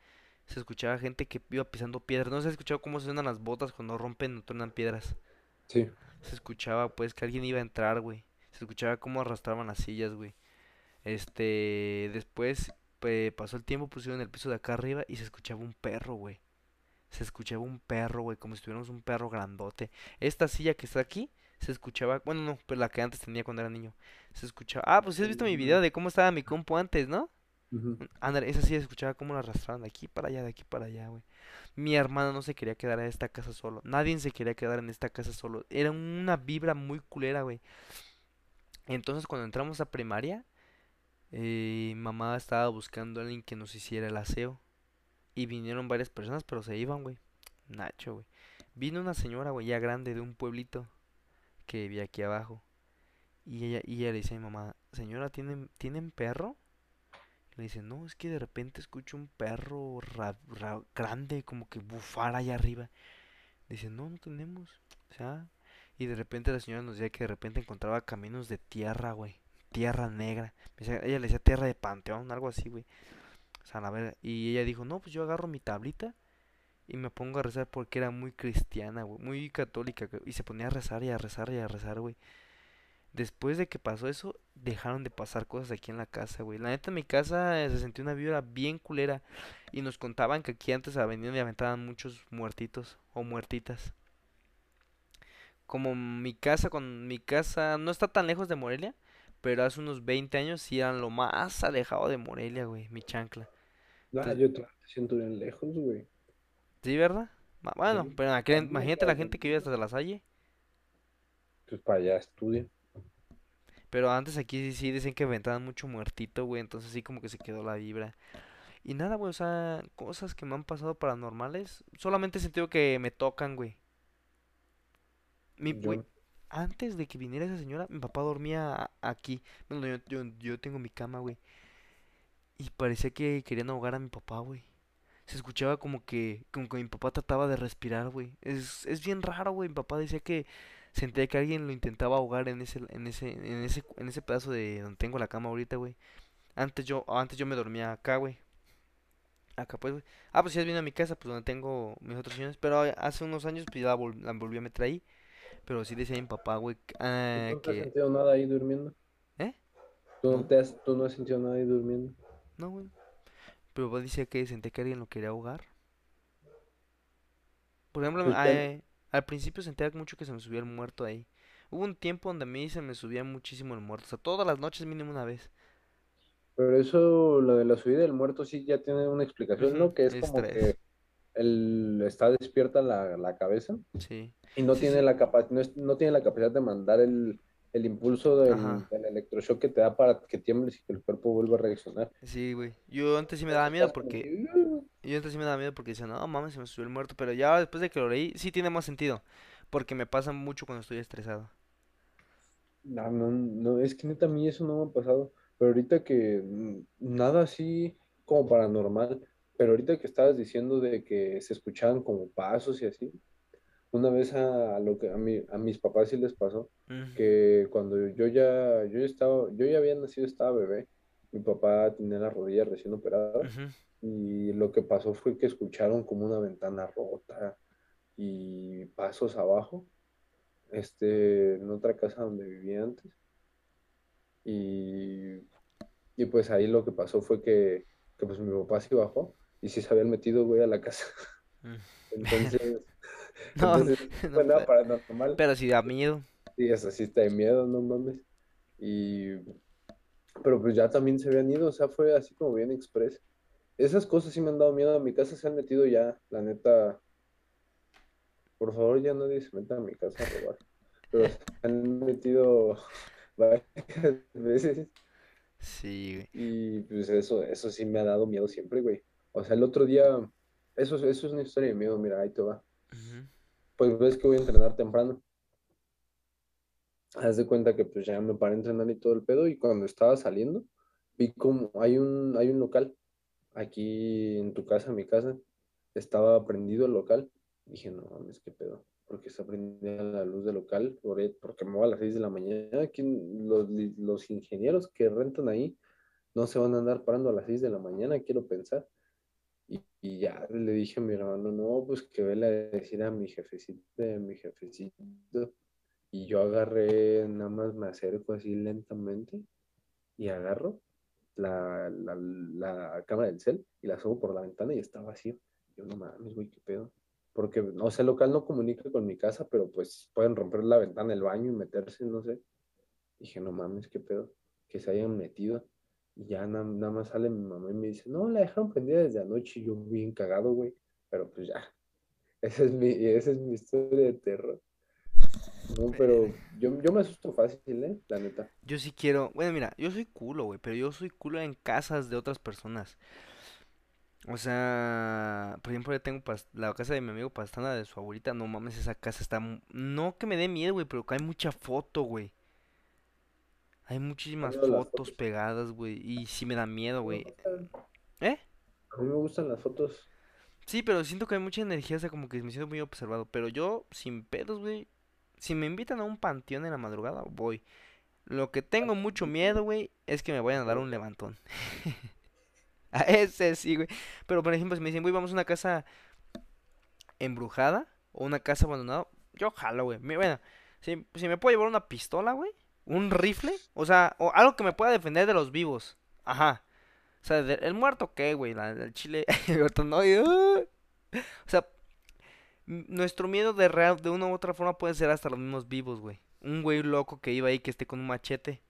Se escuchaba gente que iba pisando piedras. No se ha escuchado cómo suenan las botas cuando rompen o truenan piedras. Sí. Se escuchaba, pues, que alguien iba a entrar, güey. Se escuchaba cómo arrastraban las sillas, güey. Este, después pues, pasó el tiempo, pusieron el piso de acá arriba y se escuchaba un perro, güey. Se escuchaba un perro, güey, como si tuviéramos un perro grandote. Esta silla que está aquí, se escuchaba, bueno, no, pero la que antes tenía cuando era niño. Se escuchaba, ah, pues sí has visto mi video de cómo estaba mi compu antes, ¿no? Ándale, esa se escuchaba cómo la arrastraban de aquí para allá, de aquí para allá, güey. Mi hermano no se quería quedar en esta casa solo. Nadie se quería quedar en esta casa solo. Era una vibra muy culera, güey. Entonces, cuando entramos a primaria, eh, mamá estaba buscando a alguien que nos hiciera el aseo. Y vinieron varias personas, pero se iban, güey. Nacho, güey. Vino una señora, güey, ya grande de un pueblito que vivía aquí abajo. Y ella, y ella le dice a mi mamá, señora, ¿tienen, ¿tienen perro? Le dice, no, es que de repente escucho un perro ra- ra- grande, como que bufar allá arriba. Dice, no, no tenemos. O sea, y de repente la señora nos decía que de repente encontraba caminos de tierra, güey. Tierra negra. Me decía- ella le decía tierra de panteón, algo así, güey. O sea, la verga. Y ella dijo, no, pues yo agarro mi tablita y me pongo a rezar porque era muy cristiana, güey. Muy católica. Y se ponía a rezar y a rezar y a rezar, güey. Después de que pasó eso, dejaron de pasar cosas aquí en la casa, güey. La neta, en mi casa eh, se sentía una vibra bien culera. Y nos contaban que aquí antes a venían y aventaban muchos muertitos o muertitas. Como mi casa, con mi casa no está tan lejos de Morelia, pero hace unos 20 años sí eran lo más alejado de Morelia, güey, mi chancla. Ah, Entonces, yo te siento bien lejos, güey. ¿sí, verdad? Bueno, Sí. pero aquel- imagínate la gente que vive hasta La Salle. Pues para allá estudian. Pero antes aquí sí sí dicen que aventaban mucho muertito, güey, entonces sí como que se quedó la vibra. Y nada, güey, o sea, cosas que me han pasado paranormales, solamente he sentido que me tocan, güey. Mi, güey, antes de que viniera esa señora, mi papá dormía aquí. Bueno, yo, yo, yo tengo mi cama, güey. Y parecía que querían ahogar a mi papá, güey. Se escuchaba como que, como que mi papá trataba de respirar, güey. Es, es bien raro, güey. Mi papá decía que sentía que alguien lo intentaba ahogar en ese, en ese, en ese, en ese pedazo de donde tengo la cama ahorita, güey. Antes yo, antes yo me dormía acá, güey. Acá, pues, güey. Ah, pues ya vino a mi casa, pues donde tengo mis otros sillones. Pero hace unos años, pues ya la, vol- la volví a meter ahí. Pero sí decía mi papá, güey, que, ¿tú ah, no has sentido nada ahí durmiendo? ¿Eh? ¿Tú no te has, tú no has sentido nada ahí durmiendo? no, güey. Pero papá decía que sentía que alguien lo quería ahogar. Por ejemplo, Pues eh, al principio sentía mucho que se me subía el muerto ahí. Hubo un tiempo donde a mí se me subía muchísimo el muerto. O sea, todas las noches mínimo una vez. Pero eso, lo de la subida del muerto, sí ya tiene una explicación, ¿no? Que es como que él está despierta la, la cabeza Sí. y no Sí, tiene sí. la capa- no, es- no tiene la capacidad de mandar el, el impulso del, del electroshock que te da para que tiembles y que el cuerpo vuelva a reaccionar. Sí, güey. Yo antes sí me daba miedo porque... "Uh". Yo antes sí me daba miedo porque decía, no mames, se me subió el muerto. Pero ya después de que lo leí, sí tiene más sentido. Porque me pasa mucho cuando estoy estresado. No, no, no, es que neta a mí eso no me ha pasado. Pero ahorita que mm, nada así como paranormal, pero ahorita que estabas diciendo de que se escuchaban como pasos y así, una vez a, a lo que a mi, a mis papás sí les pasó, que cuando yo ya, yo ya estaba, yo ya había nacido, estaba bebé, mi papá tenía la rodilla recién operada ujú, y lo que pasó fue que escucharon como una ventana rota y pasos abajo, este, en otra casa donde vivía antes. Y, y pues ahí lo que pasó fue que, que pues mi papá sí bajó y sí se habían metido, güey, a la casa. ujú. Entonces, No, entonces, no, fue nada pe- paranormal. pero sí da miedo. Sí, es así está de miedo, no mames. Y, pero pues ya también se habían ido, o sea, fue así como bien express. Esas cosas sí me han dado miedo, a mi casa se han metido ya, la neta, por favor ya nadie se meta a mi casa a robar. Pero se han metido varias veces Sí, güey. y pues eso, eso sí me ha dado miedo siempre, güey. O sea, el otro día Eso, es- eso es una historia de miedo, mira, ahí te va. Pues ves que voy a entrenar temprano. Haz de cuenta que pues ya me paré a entrenar y todo el pedo y cuando estaba saliendo vi como hay un, hay un local aquí en tu casa, en mi casa, estaba prendido el local. Dije, no mames, qué pedo, porque está prendida la luz del local, e, porque me voy a las 6 de la mañana. ¿Quién- los, los ingenieros que rentan ahí no se van a andar parando a las 6 de la mañana, quiero pensar. Y, y ya le dije a mi hermano, no, pues que vele a decir a mi jefecito, a mi jefecito. Y yo agarré, nada más me acerco así lentamente y agarro la, la, la cámara del cel y la subo por la ventana y está vacío. Yo no mames, güey, qué pedo. Porque, o sea, el local no comunica con mi casa, pero pues pueden romper la ventana del baño y meterse, no sé. Dije, no mames, qué pedo. Que se hayan metido. Y ya na- nada más sale mi mamá y me dice, no, la dejaron prendida desde anoche. Y yo bien cagado, güey. Pero pues ya. Esa es mi, esa es mi historia de terror. No, pero yo, yo me asusto fácil, ¿eh? La neta. Yo sí quiero, bueno, mira, yo soy culo, güey, pero yo soy culo en casas de otras personas. O sea, por ejemplo, yo tengo la casa de mi amigo Pastana de su abuelita, no mames, esa casa está, no que me dé miedo, güey, pero que hay mucha foto, güey. Hay muchísimas fotos fotos. pegadas, güey, y sí me da miedo, güey. ¿Eh? a mí me gustan las fotos. Sí, pero siento que hay mucha energía, o sea, como que me siento muy observado. Pero yo, sin pedos, güey, si me invitan a un panteón en la madrugada, voy. Lo que tengo mucho miedo, güey, es que me vayan a dar un levantón. A ese sí, güey. Pero, por ejemplo, si me dicen, güey, vamos a una casa embrujada o una casa abandonada, yo jalo, güey. Bueno, si, si me puedo llevar una pistola, güey, un rifle, o sea, o algo que me pueda defender de los vivos. Ajá. O sea, de- el muerto, ¿qué, güey? La- El chile, ahorita no, y, uh, O sea, nuestro miedo de real, de una u otra forma puede ser hasta los mismos vivos, güey. Un güey loco que iba ahí que esté con un machete.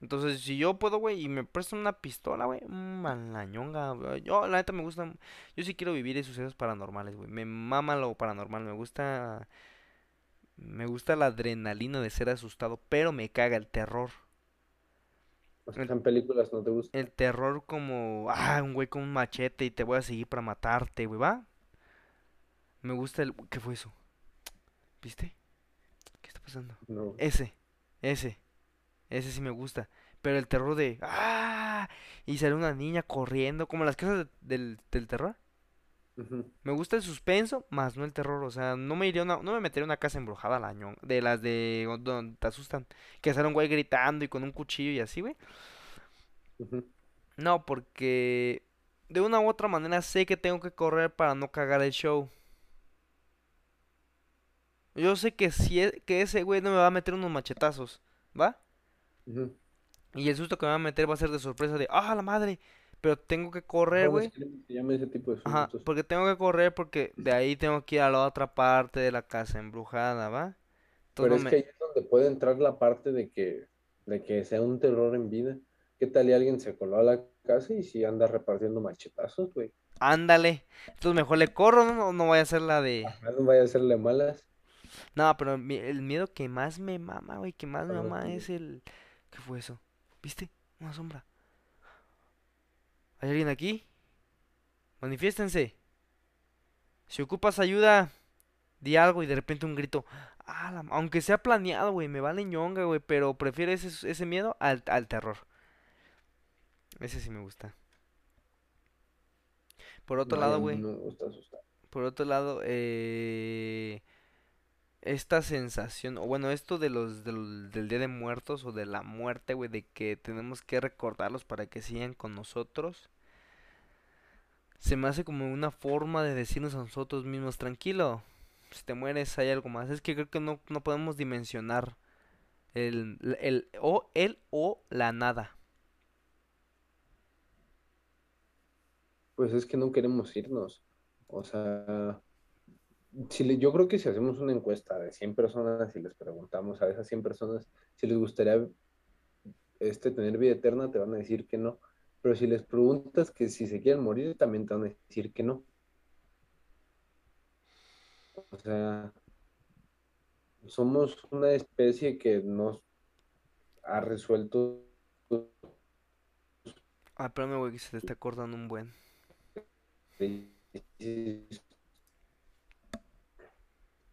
Entonces, si yo puedo, güey, y me prestan una pistola, güey, mmm, a la ñonga, güey. Yo, la neta, me gusta. Yo sí quiero vivir en sucesos paranormales, güey. Me mama lo paranormal. Me gusta. Me gusta la adrenalina de ser asustado, pero me caga el terror. O sea, El, en películas no te gustan. el terror como. Ah, un güey con un machete y te voy a seguir para matarte, güey, ¿va? Me gusta el. ¿Qué fue eso? ¿Viste? ¿Qué está pasando? No. Ese, ese. Ese sí me gusta. Pero el terror de... ¡Ah! Y sale una niña corriendo, como las casas de- del, del terror. Me gusta el suspenso, más no el terror. O sea, no me iría una, no me metería una casa embrujada al año. De las de donde te asustan. Que sale un güey gritando y con un cuchillo y así, güey. No, porque de una u otra manera sé que tengo que correr para no cagar el show. Yo sé que si e- que ese güey no me va a meter unos machetazos, ¿va? Ujú. Y el susto que me va a meter va a ser de sorpresa de, ¡ah, la madre! Pero tengo que correr, güey. Ajá, porque tengo que correr porque de ahí tengo que ir a la otra parte de la casa embrujada, ¿va? Pero es me... que ahí es donde puede entrar la parte de que, de que sea un terror en vida. ¿Qué tal y alguien se coló a la casa y si anda repartiendo machetazos, güey? Ándale. Entonces mejor le corro, ¿no? No, voy a hacer la de... Ajá, no vaya a hacerle malas. No, pero mi- el miedo que más me mama, güey, que más me mama es el... ¿Qué fue eso? ¿Viste? Una sombra. ¿Hay alguien aquí? Manifiéstense. Si ocupas ayuda, di algo y de repente un grito. Ah, la aunque sea planeado, güey, me vale ñonga, güey, pero prefiero ese, ese miedo al, al terror. Ese sí me gusta. Por otro No, lado, güey, no me gusta asustar. por otro lado, eh, esta sensación, o bueno, esto de los del, del Día de Muertos o de la muerte, güey, de que tenemos que recordarlos para que sigan con nosotros, se me hace como una forma de decirnos a nosotros mismos, tranquilo, si te mueres hay algo más. Es que creo que no, no podemos dimensionar el, el, o el o la nada. Pues es que no queremos irnos. O sea, si le- yo creo que si hacemos una encuesta de 100 personas y les preguntamos a esas 100 personas si les gustaría este, tener vida eterna, te van a decir que no. Pero si les preguntas que si se quieren morir, también te van a decir que no. O sea, somos una especie que nos ha resuelto Ah, espérame, güey, que se te está cortando un buen.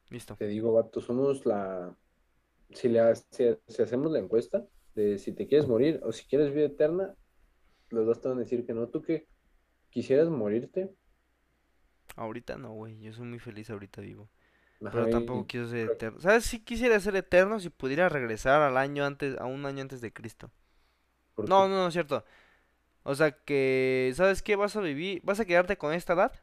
Listo. Te digo, vato, somos la... Si, le, ha- si, si hacemos la encuesta de si te quieres morir o si quieres vida eterna, los dos te van a decir que no. ¿Tú qué? ¿Quisieras morirte? Ahorita no, güey. Yo soy muy feliz ahorita vivo. Ajá, Pero y- tampoco quiero ser eterno. ¿Sabes? Sí quisiera ser eterno si pudiera regresar al año antes, a un año antes de Cristo. ¿por No, no, no es cierto. O sea que, ¿sabes qué? Vas a vivir, vas a quedarte con esta edad.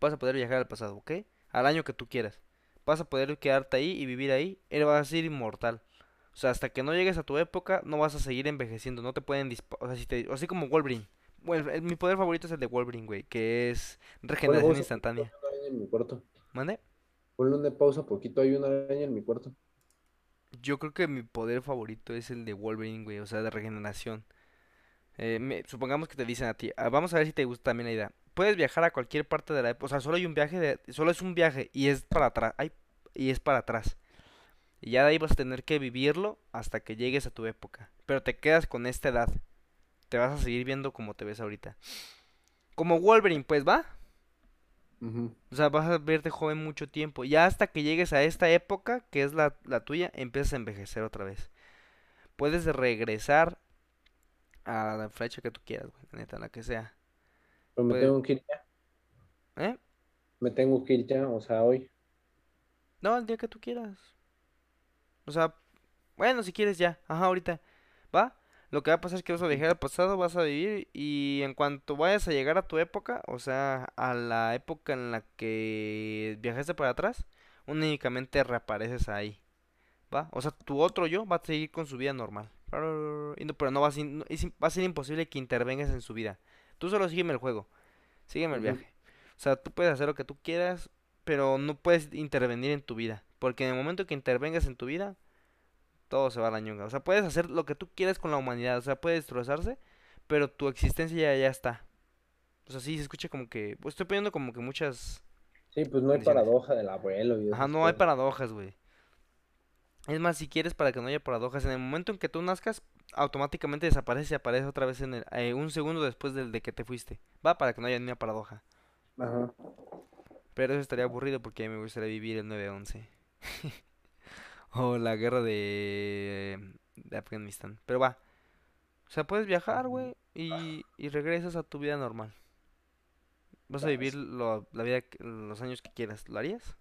Vas a poder viajar al pasado, ¿ok? Al año que tú quieras. Vas a poder quedarte ahí y vivir ahí. Él va a ser inmortal. O sea, hasta que no llegues a tu época, no vas a seguir envejeciendo. No te pueden disparar. O sea, si te... así como Wolverine. Bueno, el- mi poder favorito es el de Wolverine, güey. Que es regeneración instantánea. Hay una araña en mi cuarto. ¿Mande? Ponle una pausa poquito, hay una araña en mi cuarto. Yo creo que mi poder favorito es el de Wolverine, güey, o sea, de regeneración. Eh, me- supongamos que te dicen a ti, ah, vamos a ver si te gusta también la idea. Puedes viajar a cualquier parte de la época, o sea, solo hay un viaje de, solo es un viaje y es para atrás, y es para atrás. Y ya de ahí vas a tener que vivirlo hasta que llegues a tu época. Pero te quedas con esta edad. Te vas a seguir viendo como te ves ahorita. Como Wolverine, pues va. O sea, vas a verte joven mucho tiempo. Ya hasta que llegues a esta época, que es la, la tuya, empiezas a envejecer otra vez. Puedes regresar a la flecha que tú quieras, güey, la neta, la que sea. Pero me Puede- tengo que ir ya. ¿Eh? Me tengo que ir ya, o sea, hoy. No, el día que tú quieras. O sea, bueno, si quieres ya. Ajá, ahorita. ¿Va? Lo que va a pasar es que vas a viajar al pasado, vas a vivir y en cuanto vayas a llegar a tu época, o sea, a la época en la que viajaste para atrás, únicamente reapareces ahí. ¿Va? O sea, tu otro yo va a seguir con su vida normal. Pero no a, ser- va a ser imposible que intervengas en su vida. Tú solo sígueme el juego. Sígueme el viaje. O sea, tú puedes hacer lo que tú quieras, pero no puedes intervenir en tu vida. Porque en el momento que intervengas en tu vida, todo se va a la ñonga. O sea, puedes hacer lo que tú quieras con la humanidad. O sea, puede destrozarse, pero tu existencia ya, ya está. O sea, sí, se escucha como que... Pues estoy poniendo como que muchas... Sí, pues no hay paradoja del abuelo y Ajá, no hay paradojas, güey. Es más, si quieres para que no haya paradojas, en el momento en que tú nazcas, automáticamente desaparece y aparece otra vez en el, eh, un segundo después del de que te fuiste. Va, para que no haya ni una paradoja. Ajá. Pero eso estaría aburrido porque a mí me gustaría vivir el 9-11. o la guerra de, de Afganistán. Pero va. O sea, puedes viajar, güey, y, y regresas a tu vida normal. Vas a vivir lo- la vida, los años que quieras. ¿Lo harías?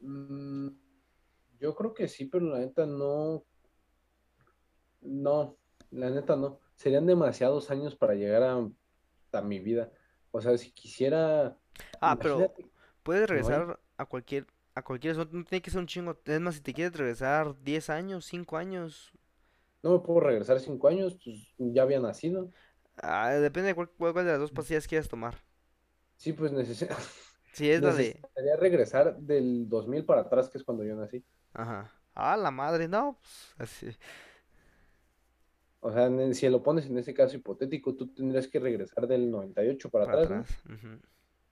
Mm, yo creo que sí, pero la neta no. No, la neta no. Serían demasiados años para llegar a, a mi vida. O sea, si quisiera. Ah, pero puedes no regresar a cualquier, a cualquier, no tiene que ser un chingo. Es más, si te quieres regresar 10 años, 5 años, no me puedo regresar cinco años, pues ya había nacido. ah, depende de cuál, de las dos pastillas quieras tomar. Sí, pues neces- Si es la de, necesitaría regresar del 2000 para atrás, que es cuando yo nací. ajá, ah, la madre, no, pues, así, O sea, en- si lo pones en ese caso hipotético, tú tendrías que regresar del 98 para para atrás.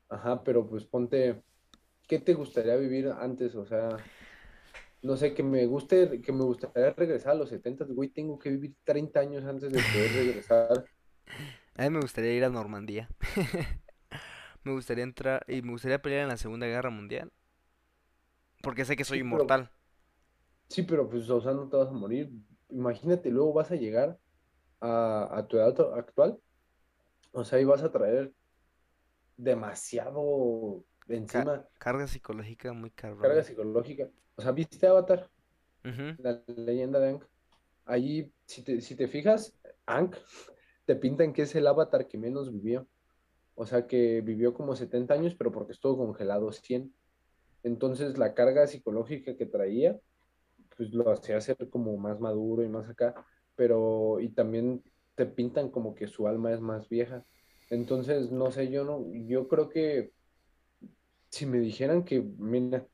Ajá, pero pues ponte, ¿qué te gustaría vivir antes? O sea, no sé, que me guste, que me gustaría regresar a los 70, güey, tengo que vivir 30 años antes de poder regresar. A mí me gustaría ir a Normandía. Me gustaría entrar y me gustaría pelear en la Segunda Guerra Mundial. Porque sé que soy Sí, pero, inmortal. sí, pero pues, o sea, no te vas a morir. Imagínate, luego vas a llegar a, a tu edad actual, o sea, y vas a traer demasiado encima, carga psicológica muy cabrón. carga psicológica. O sea, ¿viste Avatar? La leyenda de Aang. Allí, si te, si te fijas, Aang te pintan que es el avatar que menos vivió. O sea, que vivió como 70 años, pero porque estuvo congelado 100. Entonces, la carga psicológica que traía, pues lo hacía ser como más maduro y más acá. Pero, y también te pintan como que su alma es más vieja. Entonces, no sé, yo no, yo creo que si me dijeran que, mira,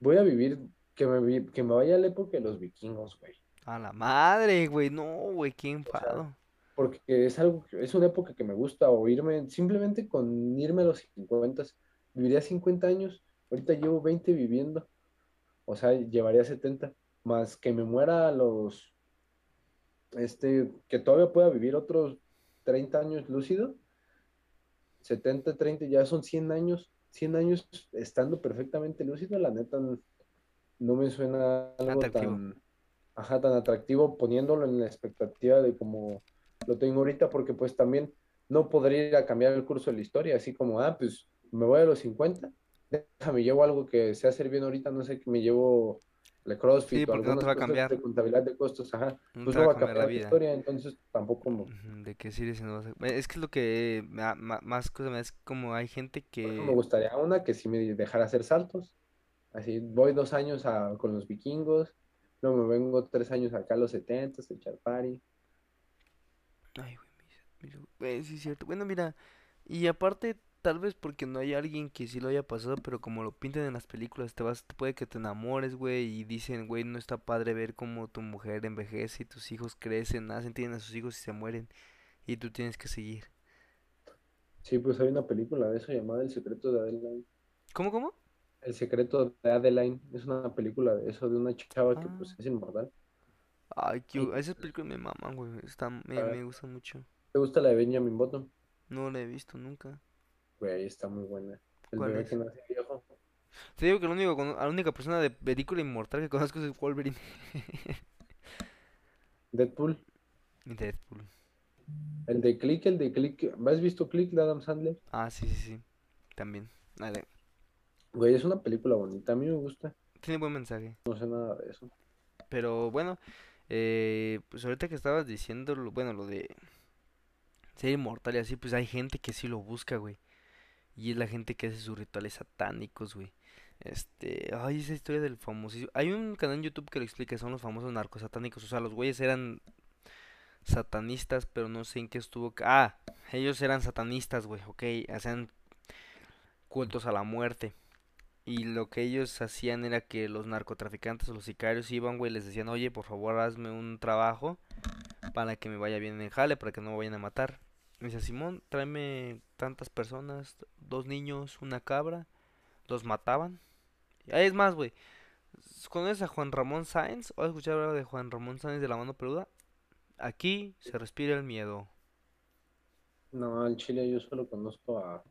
voy a vivir, que me, vi- que me vaya a la época de los vikingos, güey. A la madre, güey. No, güey, qué O sea, enfado. porque es algo, que- es una época que me gusta, o irme, simplemente con irme a los 50, viviría 50 años, ahorita llevo 20 viviendo, o sea, llevaría 70, más que me muera a los, este, que todavía pueda vivir otros 30 años lúcido, 70, 30, ya son 100 años, 100 años estando perfectamente lúcido, la neta no me suena algo tan, ajá, tan atractivo poniéndolo en la expectativa de como lo tengo ahorita, porque pues también no podría ir a cambiar el curso de la historia, así como, ah, pues me voy a los 50, déjame, llevo algo que sé hacer bien ahorita, no sé, que me llevo el CrossFit o algunas no cosas de contabilidad de costos, ajá, pues no va a cambiar la, historia, entonces tampoco como... ¿De qué sirve si no vas a... Es que es lo que más cosas me es como hay gente que... me gustaría una que si me dejara hacer saltos, así voy dos años a, con los vikingos, luego me vengo tres años acá a los 70, a echar party. Ay, güey, sí es cierto. Bueno, mira, y aparte Tal vez porque no hay alguien que sí lo haya pasado, pero como lo pintan en las películas, te vas, puede que te enamores, güey, y dicen, güey, no está padre ver cómo tu mujer envejece y tus hijos crecen, nacen, tienen a sus hijos y se mueren, y tú tienes que seguir. Sí, pues hay una película de eso llamada El secreto de Adeline. ¿Cómo, cómo? El secreto de Adeline. Es una película de eso, de una chava que pues ah. es inmortal. Ay, que, esas películas me maman, güey. me, me gustan mucho. ¿Te gusta la de Benjamin Button? No la he visto nunca. Güey, está muy buena. El bebé que nace viejo. Te digo que lo único, la única persona de película inmortal que conozco es Wolverine. Deadpool. Deadpool. El de Click, el de Click. ¿Has visto Click de Adam Sandler? Ah, sí, sí, sí. También. Dale. Güey, es una película bonita. A mí me gusta. Tiene buen mensaje. No sé nada de eso. Pero bueno, eh, pues ahorita que estabas diciendo, bueno, lo de ser inmortal y así, pues hay gente que sí lo busca, güey. Y es la gente que hace sus rituales satánicos, güey. Este, ay, esa historia del famosísimo. Hay un canal en YouTube que lo explica, son los famosos narcos satánicos. O sea, los güeyes eran satanistas, pero no sé en qué estuvo. Ah, ellos eran satanistas, güey, ok. Hacían cultos a la muerte. Y lo que ellos hacían era que los narcotraficantes o los sicarios iban, güey, les decían, oye, por favor, hazme un trabajo para que me vaya bien en jale, para que no me vayan a matar. Me dice, Simón, tráeme tantas personas, dos niños, una cabra. Los mataban. Ahí es más, güey. ¿Conoces a Juan Ramón Sáenz? ¿O has escuchado hablar de Juan Ramón Sáenz de la mano peluda? Aquí se respira el miedo. No, en Chile yo solo conozco a,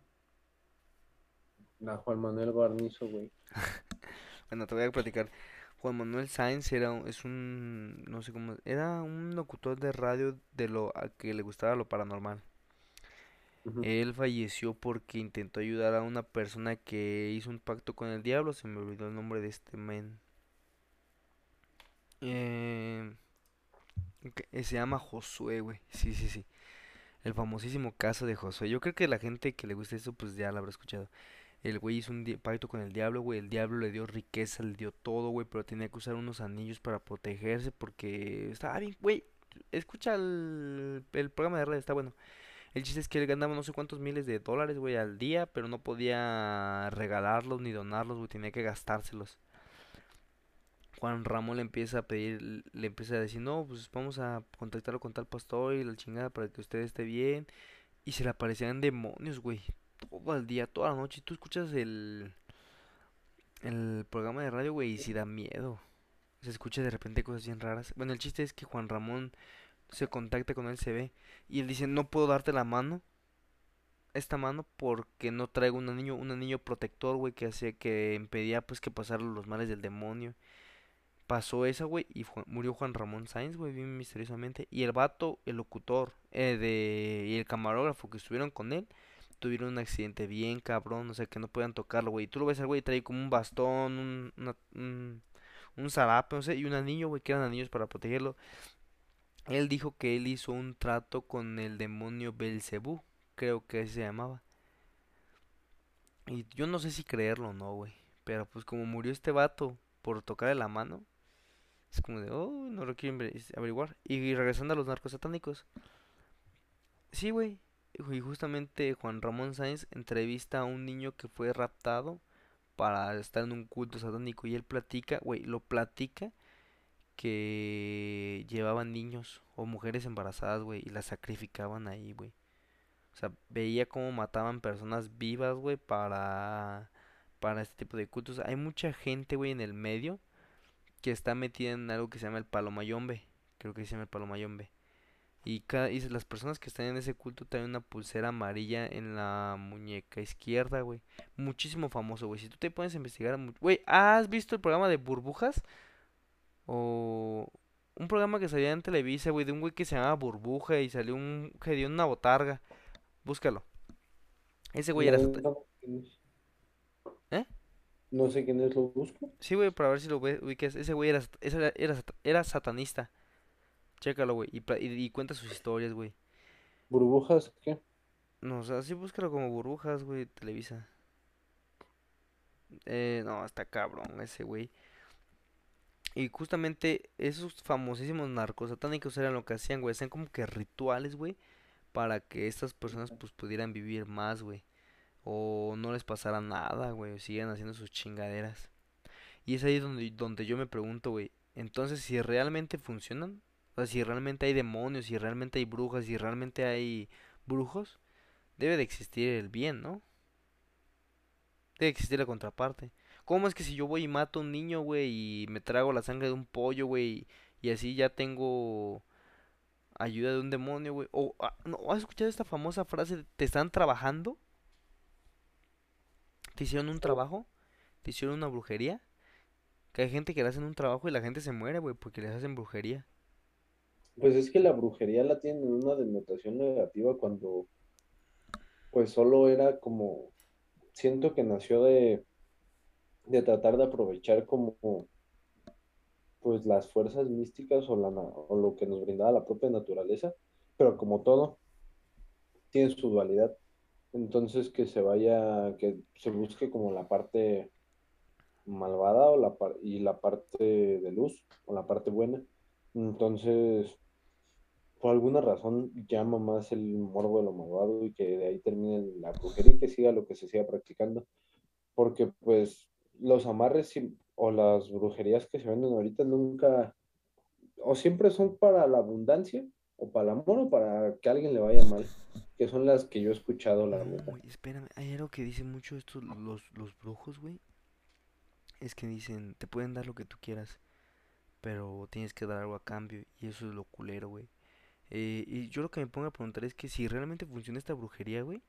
a Juan Manuel Guarnizo, güey. bueno, te voy a platicar. Juan Manuel Sáenz era es un no sé cómo era un locutor de radio de lo a que le gustaba lo paranormal. Él falleció porque intentó ayudar a una persona que hizo un pacto con el diablo. Se me olvidó el nombre de este men. Eh, se llama Josué, güey. Sí, sí, sí. El famosísimo caso de Josué. Yo creo que la gente que le gusta eso, pues ya lo habrá escuchado. El güey hizo un pacto con el diablo, güey. El diablo le dio riqueza, le dio todo, güey. Pero tenía que usar unos anillos para protegerse porque estaba bien, güey. Escucha el, el programa de radio, está bueno. El chiste es que él ganaba no sé cuántos miles de dólares, güey, al día, pero no podía regalarlos ni donarlos, güey, tenía que gastárselos. Juan Ramón le empieza a pedir, le empieza a decir, no, pues vamos a contactarlo con tal pastor y la chingada para que usted esté bien. Y se le aparecían demonios, güey, todo el día, toda la noche. Y tú escuchas el, el programa de radio, güey, y si da miedo. Se escucha de repente cosas bien raras. Bueno, el chiste es que Juan Ramón se contacta con él, se ve. Y él dice, no puedo darte la mano. Esta mano porque no traigo un anillo, un anillo protector, güey, que hacía que impedía pues que pasaran los males del demonio. Pasó esa, güey, y murió Juan Ramón Sainz, güey, bien misteriosamente. Y el vato, el locutor eh, de, y el camarógrafo que estuvieron con él, tuvieron un accidente bien cabrón, o sea, que no podían tocarlo, güey. Tú lo ves al güey, trae como un bastón, un, un, un zarape, no sé, y un anillo, güey, que eran anillos para protegerlo. Él dijo que él hizo un trato con el demonio Belcebú, creo que se llamaba. Y yo no sé si creerlo o no, güey. Pero pues como murió este vato por tocarle la mano, es como de, oh, no lo quiero averiguar. Y, regresando a los narcos satánicos. Sí, güey. Y justamente Juan Ramón Sáenz entrevista a un niño que fue raptado para estar en un culto satánico. Y él platica, güey, lo platica que llevaban niños o mujeres embarazadas, güey, y las sacrificaban ahí, güey. O sea, veía cómo mataban personas vivas, güey, para para este tipo de cultos. Hay mucha gente, güey, en el medio que está metida en algo que se llama el palomayombe. Creo que se llama el palomayombe. Y, cada, y las personas que están en ese culto traen una pulsera amarilla en la muñeca izquierda, güey. Muchísimo famoso, güey. Si tú te pones a investigar, güey, ¿has visto el programa de burbujas? O un programa que salía en Televisa, güey, de un güey que se llamaba Burbuja y salió un que dio una botarga. Búscalo. Ese güey era No, ¿Eh? No sé quién es, lo busco. Sí, güey, para ver si lo ubicas. Ese güey era, era, era, era satanista. Chécalo, güey. Y, y, cuenta sus historias, güey. ¿Burbujas qué? No, o sea, sí búscalo como burbujas, güey, Televisa. Eh, no, está cabrón ese güey. Y justamente esos famosísimos narcos satánicos eran lo que hacían, güey. Hacían como que rituales, güey. Para que estas personas, pues, pudieran vivir más, güey o no les pasara nada, güey, sigan haciendo sus chingaderas. Y es ahí donde, donde yo me pregunto, güey, entonces si realmente funcionan, o sea, si realmente hay demonios, si realmente hay brujas, si realmente hay brujos, debe de existir el bien, ¿no? Debe existir la contraparte. ¿Cómo es que si yo voy y mato a un niño, güey, y me trago la sangre de un pollo, güey, y así ya tengo ayuda de un demonio, güey? O, ah, ¿no, ¿has escuchado esta famosa frase, te están trabajando? te hicieron un trabajo, te hicieron una brujería. Que hay gente que le hacen un trabajo y la gente se muere, güey, porque les hacen brujería. Pues es que la brujería la tienen en una denotación negativa cuando, pues solo era como, siento que nació de, de tratar de aprovechar como, pues las fuerzas místicas o, lo que nos brindaba la propia naturaleza, pero como todo, tiene su dualidad. Entonces que se vaya, que se busque como la parte malvada o la y la parte de luz o la parte buena. Entonces, por alguna razón llama más el morbo de lo malvado y que de ahí termine la brujería y que siga lo que se siga practicando. Porque pues los amarres o las brujerías que se venden ahorita nunca o siempre son para la abundancia o para el amor o para que alguien le vaya mal, que son las que yo he escuchado, la espérame, hay algo que dicen mucho estos, los, los brujos, güey. Es que dicen, te pueden dar lo que tú quieras, pero tienes que dar algo a cambio, y eso es lo culero, güey. Eh, y yo lo que me pongo a preguntar es que si realmente funciona esta brujería, güey,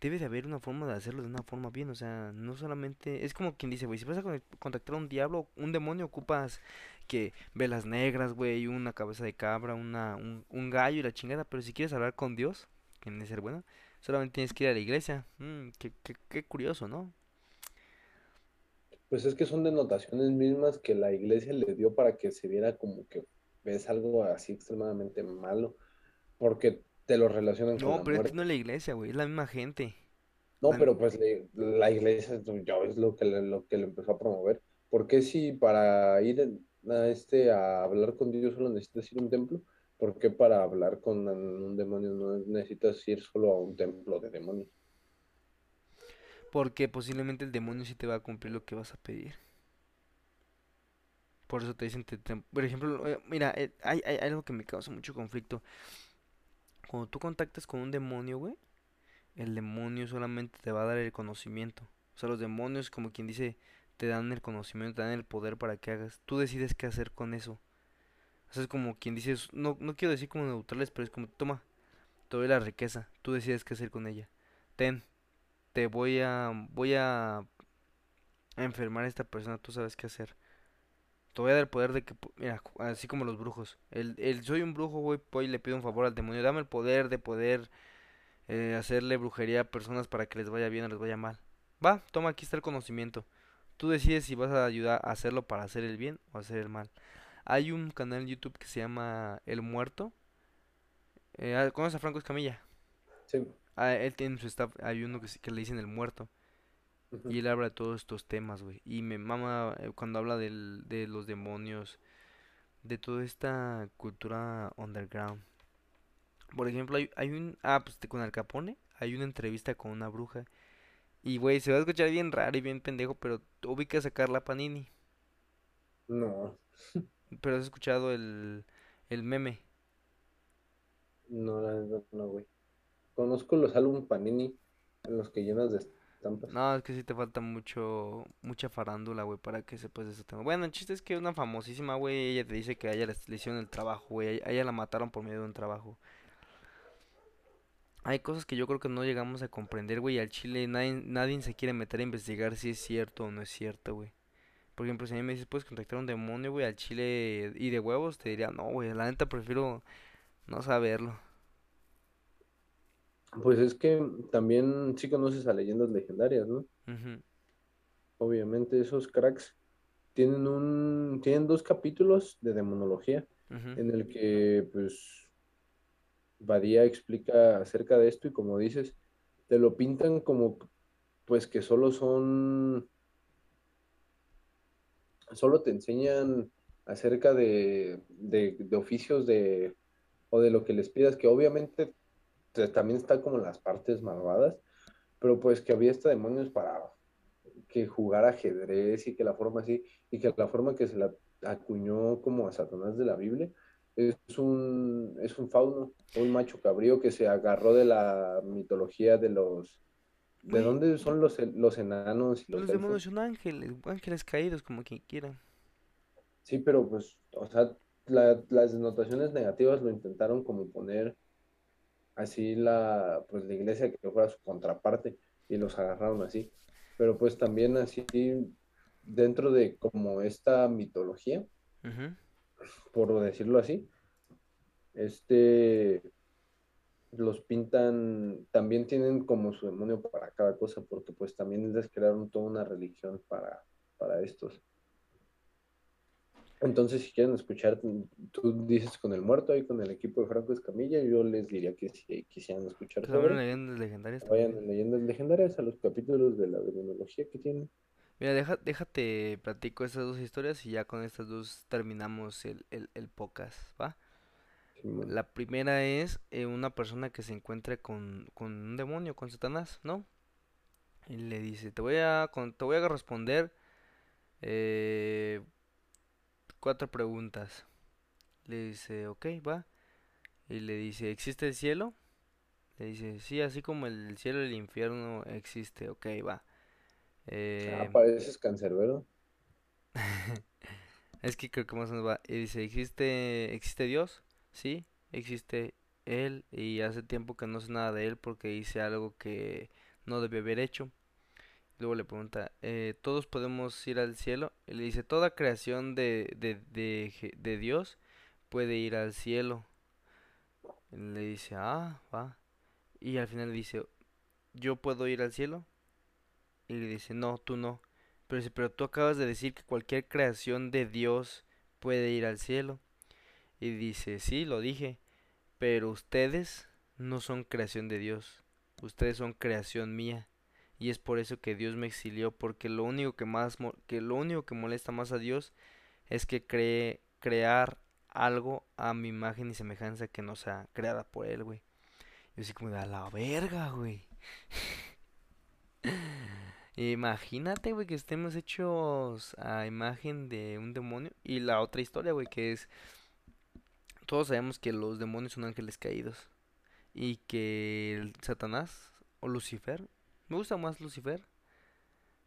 debe de haber una forma de hacerlo de una forma bien, o sea, no solamente, es como quien dice, güey, si vas a contactar a un diablo, un demonio, ocupas que velas negras, güey, una cabeza de cabra, una, un, gallo y la chingada, pero si quieres hablar con Dios, que debe ser bueno, solamente tienes que ir a la iglesia. Mm, qué, qué, curioso, ¿no? Pues es que son denotaciones mismas que la iglesia le dio para que se viera como que ves algo así extremadamente malo, porque te lo relacionan con la pero es no es la iglesia, güey, es la misma gente. No, pero pues la iglesia yo, es lo que, lo que le empezó a promover. Porque si para ir a, este, a hablar con Dios solo necesitas ir a un templo, ¿por qué para hablar con un demonio no necesitas ir solo a un templo de demonios? Porque posiblemente el demonio sí te va a cumplir lo que vas a pedir. Por eso te dicen, por ejemplo, eh, mira, eh, hay, hay, algo que me causa mucho conflicto. Cuando tú contactas con un demonio, güey, el demonio solamente te va a dar el conocimiento. O sea, los demonios, como quien dice, te dan el conocimiento, te dan el poder para que hagas. Tú decides qué hacer con eso. O sea, es como quien dice, no, no quiero decir como neutrales, pero es como, toma, te doy la riqueza, tú decides qué hacer con ella. Ten, te voy a, voy a, a enfermar a esta persona, tú sabes qué hacer. Te voy a dar el poder de que, mira, así como los brujos. El, el soy un brujo, güey, voy y le pido un favor al demonio. Dame el poder de poder eh, hacerle brujería a personas para que les vaya bien o les vaya mal. Va, toma, aquí está el conocimiento. Tú decides si vas a ayudar a hacerlo para hacer el bien o hacer el mal. Hay un canal en YouTube que se llama El Muerto. Eh, ah, ¿Conoces a Franco Escamilla? Sí. Ah, él tiene su staff, hay uno que, que le dicen El Muerto. Y él habla de todos estos temas, güey. Y me mama eh, cuando habla del, de los demonios, de toda esta cultura underground. Por ejemplo, hay, hay un... Ah, pues con Al Capone hay una entrevista con una bruja. Y, güey, se va a escuchar bien raro y bien pendejo, pero ubicas a Carla Panini. No. Pero has escuchado el, el meme. No, no, güey. Conozco los álbumes Panini en los que llenas de No, es que sí te falta mucho, mucha farándula, güey, para que sepas de ese tema. Bueno, el chiste es que una famosísima, güey, ella te dice que a ella le, hicieron el trabajo, güey, a ella la mataron por medio de un trabajo. Hay cosas que yo creo que no llegamos a comprender, güey, al chile nadie, nadie se quiere meter a investigar si es cierto o no es cierto, güey. Por ejemplo, si a mí me dices, puedes contactar a un demonio, güey, al chile y de huevos, te diría, no, güey, la neta prefiero no saberlo. Pues es que también sí conoces a leyendas legendarias, ¿no? Obviamente esos cracks tienen un, tienen dos capítulos de demonología en el que pues Badía explica acerca de esto y como dices, te lo pintan como pues que solo son, solo te enseñan acerca de, de, de oficios de, o de lo que les pidas, que obviamente te- también está como las partes malvadas, pero pues que había hasta demonios para que jugar ajedrez y que la forma así, y que la forma que se la acuñó como a Satanás de la Biblia es un, es un fauno, un macho cabrío que se agarró de la mitología de los, ¿de Güey, dónde son los, los enanos y los los demonios son ángeles, ángeles caídos, como quien quiera. Sí, pero pues, o sea, la- las denotaciones negativas lo intentaron como poner así la, pues la iglesia que fuera su contraparte y los agarraron así. Pero pues también así dentro de como esta mitología, por decirlo así, este los pintan, también tienen como su demonio para cada cosa, porque pues también les crearon toda una religión para, para estos. Entonces, si quieren escuchar, tú dices con el muerto y con el equipo de Franco Escamilla, yo les diría que si quisieran escuchar vuelven sobre, leyendas legendarias vayan también. en Leyendas Legendarias a los capítulos de la demonología que tienen. Mira, deja, déjate, platico estas dos historias y ya con estas dos terminamos el, el, el podcast, ¿va? La primera es eh, una persona que se encuentra con, con un demonio, con Satanás, ¿no? Y le dice, te voy a, con- te voy a responder eh, cuatro preguntas. Le dice, ok, va. Y le dice, ¿existe el cielo? Le dice, sí, así como el cielo y el infierno existe, ok, va. Ah, Eh, pareces cancerbero. Es que creo que más o menos va. Y dice, ¿existe, existe Dios? Sí, existe Él. Y hace tiempo que no sé nada de Él porque hice algo que no debí haber hecho. Luego le pregunta, eh, ¿todos podemos ir al cielo? Y le dice, toda creación de, de, de, de Dios puede ir al cielo. Le dice, ah, va. Y al final le dice, ¿yo puedo ir al cielo? Y le dice, no, tú no. Pero dice, pero tú acabas de decir que cualquier creación de Dios puede ir al cielo. Y dice, sí, lo dije, pero ustedes no son creación de Dios. Ustedes son creación mía. Y es por eso que Dios me exilió, porque lo único que más que lo único que molesta más a Dios es que cree crear algo a mi imagen y semejanza que no sea creada por él, güey. Yo así como de a la verga, güey. Imagínate, güey, que estemos hechos a imagen de un demonio. Y la otra historia, güey, que es, todos sabemos que los demonios son ángeles caídos. Y que el Satanás, o Lucifer, me gusta más Lucifer,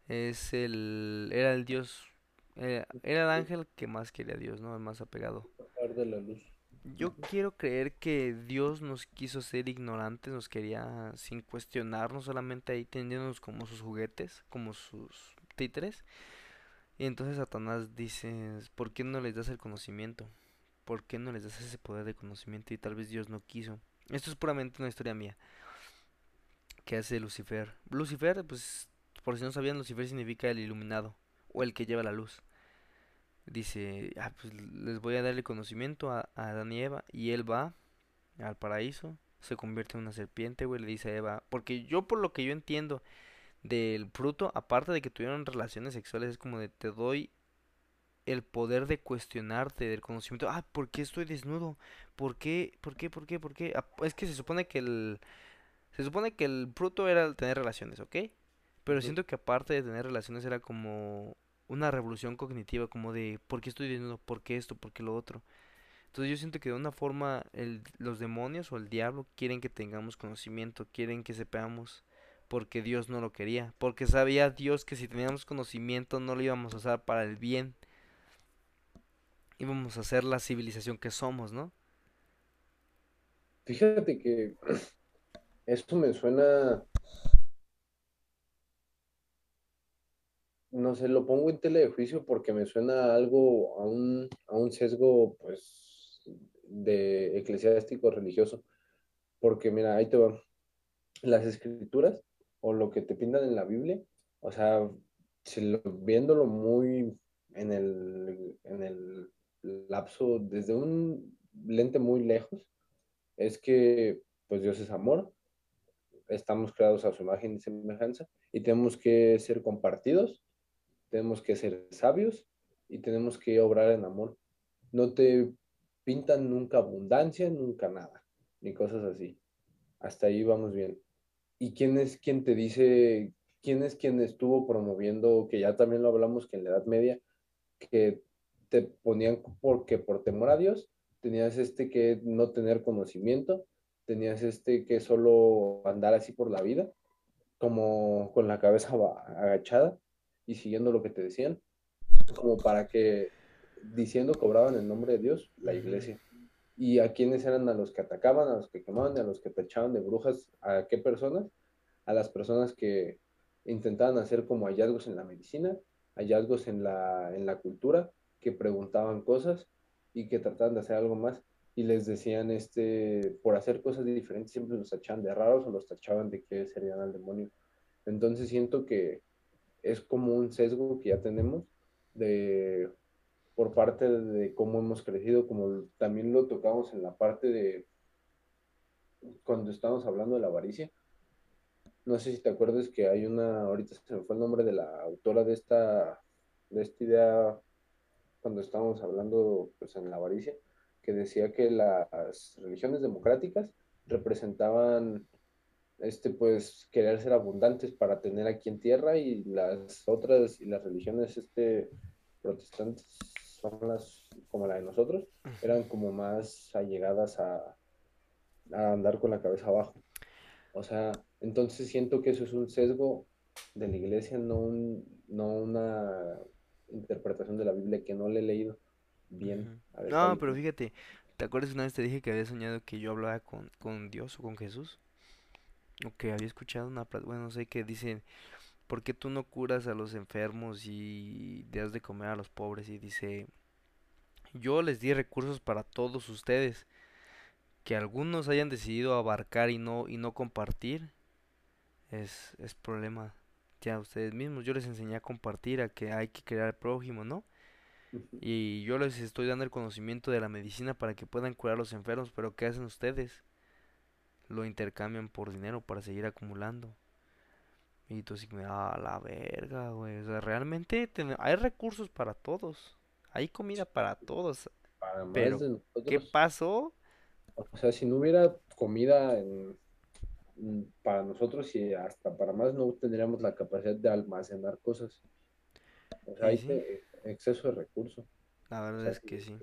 es el, era el dios, eh, era el ángel que más quería a Dios, ¿no? El más apegado. De la luz. Yo quiero creer que Dios nos quiso ser ignorantes, nos quería sin cuestionarnos, solamente ahí teniéndonos como sus juguetes, como sus títeres. Y entonces Satanás dice, ¿por qué no les das el conocimiento? ¿Por qué no les das ese poder de conocimiento? Y tal vez Dios no quiso. Esto es puramente una historia mía. ¿Qué hace Lucifer? Lucifer, pues, por si no sabían, Lucifer significa el iluminado o el que lleva la luz. Dice, ah, pues les voy a dar el conocimiento a, a Adán y Eva. Y él va al paraíso, se convierte en una serpiente, güey, le dice a Eva. Porque yo, por lo que yo entiendo del fruto, aparte de que tuvieron relaciones sexuales, es como de te doy el poder de cuestionarte del conocimiento. Ah, ¿por qué estoy desnudo? ¿Por qué? ¿Por qué? ¿Por qué? ¿Por qué? Ah, es que se supone que el se supone que el fruto era el tener relaciones, ¿ok? Pero siento que aparte de tener relaciones era como una revolución cognitiva, como de ¿por qué estoy desnudo? ¿Por qué esto? ¿Por qué lo otro? Entonces yo siento que de una forma el- los demonios o el diablo quieren que tengamos conocimiento, quieren que sepamos porque Dios no lo quería, porque sabía Dios que si teníamos conocimiento no lo íbamos a usar para el bien, íbamos a ser la civilización que somos, ¿no? Fíjate que esto me suena, no sé, lo pongo en tela juicio porque me suena algo a un, a un sesgo, pues, de eclesiástico religioso. Porque mira, ahí te va. Las escrituras o lo que te pintan en la Biblia, o sea, viéndolo muy en el, en el lapso, desde un lente muy lejos, es que pues Dios es amor, estamos creados a su imagen y semejanza y tenemos que ser compartidos, tenemos que ser sabios y tenemos que obrar en amor. No te pintan nunca abundancia, nunca nada, ni cosas así. Hasta ahí vamos bien. ¿Y quién es quien te dice, quién es quien estuvo promoviendo, que ya también lo hablamos que en la Edad Media, que te ponían porque por temor a Dios, tenías este que no tener conocimiento, tenías este que solo andar así por la vida, como con la cabeza agachada y siguiendo lo que te decían, como para que diciendo cobraban el nombre de Dios la iglesia. ¿Y a quiénes eran a los que atacaban, a los que quemaban, a los que te echaban de brujas? ¿A qué personas? A las personas que intentaban hacer como hallazgos en la medicina, hallazgos en la, en la cultura, que preguntaban cosas y que trataban de hacer algo más y les decían, este, por hacer cosas diferentes siempre los tachaban de raros o los tachaban de que serían al demonio. Entonces siento que es como un sesgo que ya tenemos de por parte de cómo hemos crecido, como también lo tocamos en la parte de cuando estábamos hablando de la avaricia. No sé si te acuerdas que hay una, ahorita se me fue el nombre de la autora de esta, de esta idea cuando estábamos hablando pues, en la avaricia, que decía que las religiones democráticas representaban este pues querer ser abundantes para tener aquí en tierra y las otras y las religiones este protestantes son las como la de nosotros eran como más allegadas a, a andar con la cabeza abajo. O sea entonces siento que eso es un sesgo de la iglesia no un, no una interpretación de la Biblia que no le he leído bien. no, pero fíjate, ¿te acuerdas una vez te dije que había soñado que yo hablaba con, con Dios o con Jesús? O que había escuchado una, bueno, no sé, que dice, ¿por qué tú no curas a los enfermos y das de comer a los pobres? Y dice, yo les di recursos para todos ustedes. Que algunos hayan decidido abarcar y no, y no compartir es, es problema ya ustedes mismos. Yo les enseñé a compartir, a que hay que crear prójimo, ¿no? Y yo les estoy dando el conocimiento de la medicina para que puedan curar a los enfermos, pero ¿qué hacen ustedes? Lo intercambian por dinero para seguir acumulando. Y tú así, ah, la verga, güey. O sea, realmente hay recursos para todos. Hay comida para todos. pero, ¿qué pasó? O sea, si no hubiera comida en Mm, para nosotros y hasta para más no tendríamos la capacidad de almacenar cosas. O sea, hay exceso de recursos. La verdad es que sí.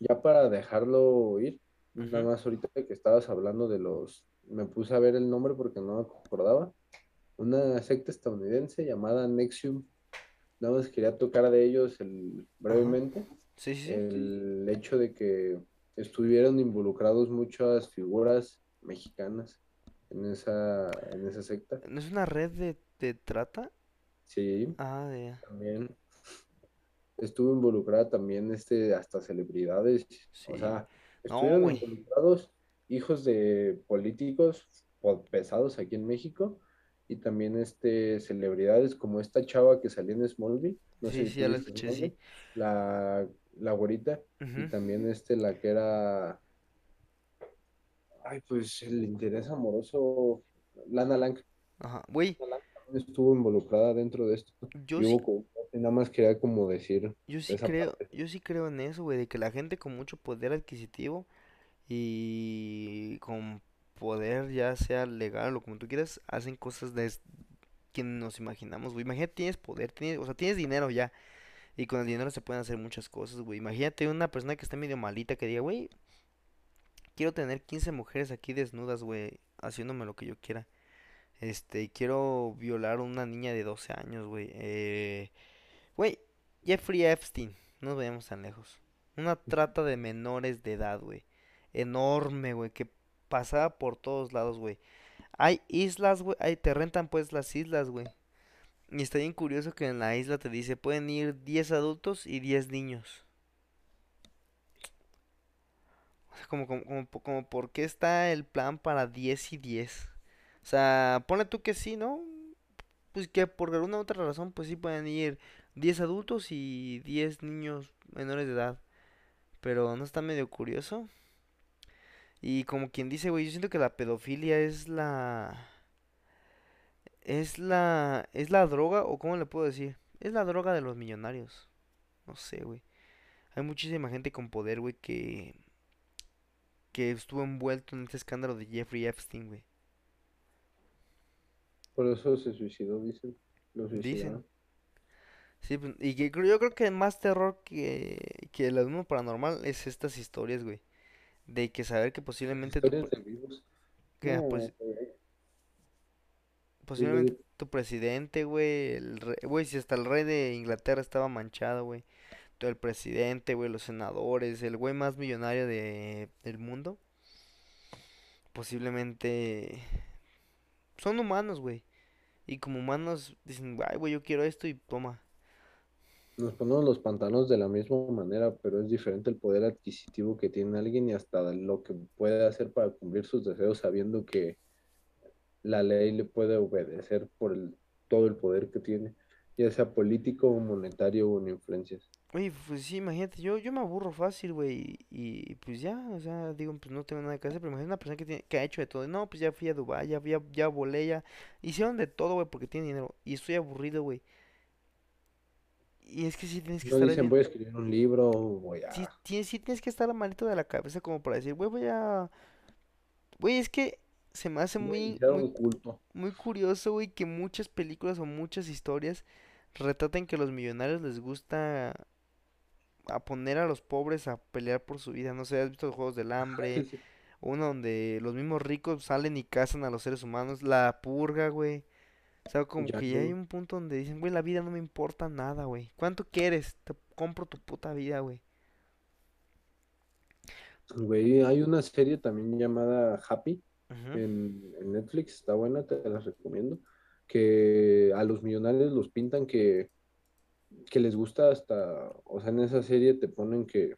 Ya para dejarlo ir, nada más ahorita que estabas hablando de los, me puse a ver el nombre porque no me acordaba, una secta estadounidense llamada Nexium. Nada más quería tocar de ellos el, brevemente. Sí, sí. El hecho de que estuvieron involucrados muchas figuras mexicanas en esa, en esa secta. ¿No es una red de, de trata? Sí. Ah, de... También estuvo involucrada también este hasta celebridades, o sea, estuvieron involucrados hijos de políticos pesados aquí en México y también este celebridades como esta chava que salió en Smallville, no sí, sé sí, la escuché, sí. La, la güerita y también este la que era Ay, pues el interés amoroso, Lana Lang. Ajá, güey. Estuvo involucrada dentro de esto. Yo sí, nada más quería como decir. Yo sí creo, yo sí creo en eso, güey, de que la gente con mucho poder adquisitivo y con poder ya sea legal o como tú quieras, hacen cosas de que nos imaginamos, güey. Imagínate, tienes poder, tienes, o sea, tienes dinero ya. Y con el dinero se pueden hacer muchas cosas, güey. Imagínate una persona que esté medio malita que diga, güey, quiero tener 15 mujeres aquí desnudas, güey. haciéndome lo que yo quiera. Este, quiero violar a una niña de 12 años, güey. Eh, güey, Jeffrey Epstein, no nos vayamos tan lejos. Una trata de menores de edad, güey. Enorme, güey, que pasaba por todos lados, güey. Hay islas, güey, ahí te rentan pues las islas, güey. Y está bien curioso que en la isla te dice, pueden ir 10 adultos y 10 niños. O sea, como, como, como, como, ¿por qué está el plan para 10 y 10? O sea, pone tú que sí, ¿no? Pues que por alguna otra razón, pues sí pueden ir 10 adultos y 10 niños menores de edad. Pero no está medio curioso. Y como quien dice, güey, yo siento que la pedofilia es la... Es la... Es la droga, o cómo le puedo decir. Es la droga de los millonarios. No sé, güey. Hay muchísima gente con poder, güey, que... Que estuvo envuelto en este escándalo de Jeffrey Epstein, güey. Por eso se suicidó, dicen. Lo Dicen. Sí, pues, y que yo creo que más terror que, que el mismo paranormal es estas historias, güey. De que saber que posiblemente tu, Historias de vivos. que, No, pues, posiblemente tu presidente, güey, el re- güey, si hasta el rey de Inglaterra estaba manchado, güey. Todo el presidente, güey, los senadores, el güey más millonario de, del mundo, posiblemente son humanos, güey. Y como humanos dicen, ay, güey, yo quiero esto y toma. Nos ponemos los pantalones de la misma manera, pero es diferente el poder adquisitivo que tiene alguien y hasta lo que puede hacer para cumplir sus deseos sabiendo que la ley le puede obedecer por el- todo el poder que tiene, ya sea político, monetario o en influencias. Oye, pues sí, imagínate, yo, yo me aburro fácil, güey, y, y pues ya, o sea, digo, pues no tengo nada que hacer, pero imagínate una persona que, tiene, que ha hecho de todo, no, pues ya fui a Dubái, ya, ya, ya volé, ya, hicieron de todo, güey, porque tienen dinero, y estoy aburrido, güey, y es que sí tienes que No estar dicen voy a escribir un libro, voy sí, a... tienes, sí tienes que estar malito de la cabeza como para decir, güey, voy a, güey, es que se me hace a muy, muy, culto. muy curioso, güey, que muchas películas o muchas historias retraten que a los millonarios les gusta a poner a los pobres a pelear por su vida. No sé, ¿has visto los Juegos del Hambre? Sí, Uno donde los mismos ricos salen y cazan a los seres humanos. La purga, güey. O sea, como que ya hay un punto donde dicen, güey, la vida no me importa nada, güey. ¿Cuánto quieres? Te compro tu puta vida, güey. Güey, hay una serie también llamada Happy en, en Netflix, está buena, te la recomiendo, que a los millonarios los pintan que, que les gusta hasta, o sea, en esa serie te ponen que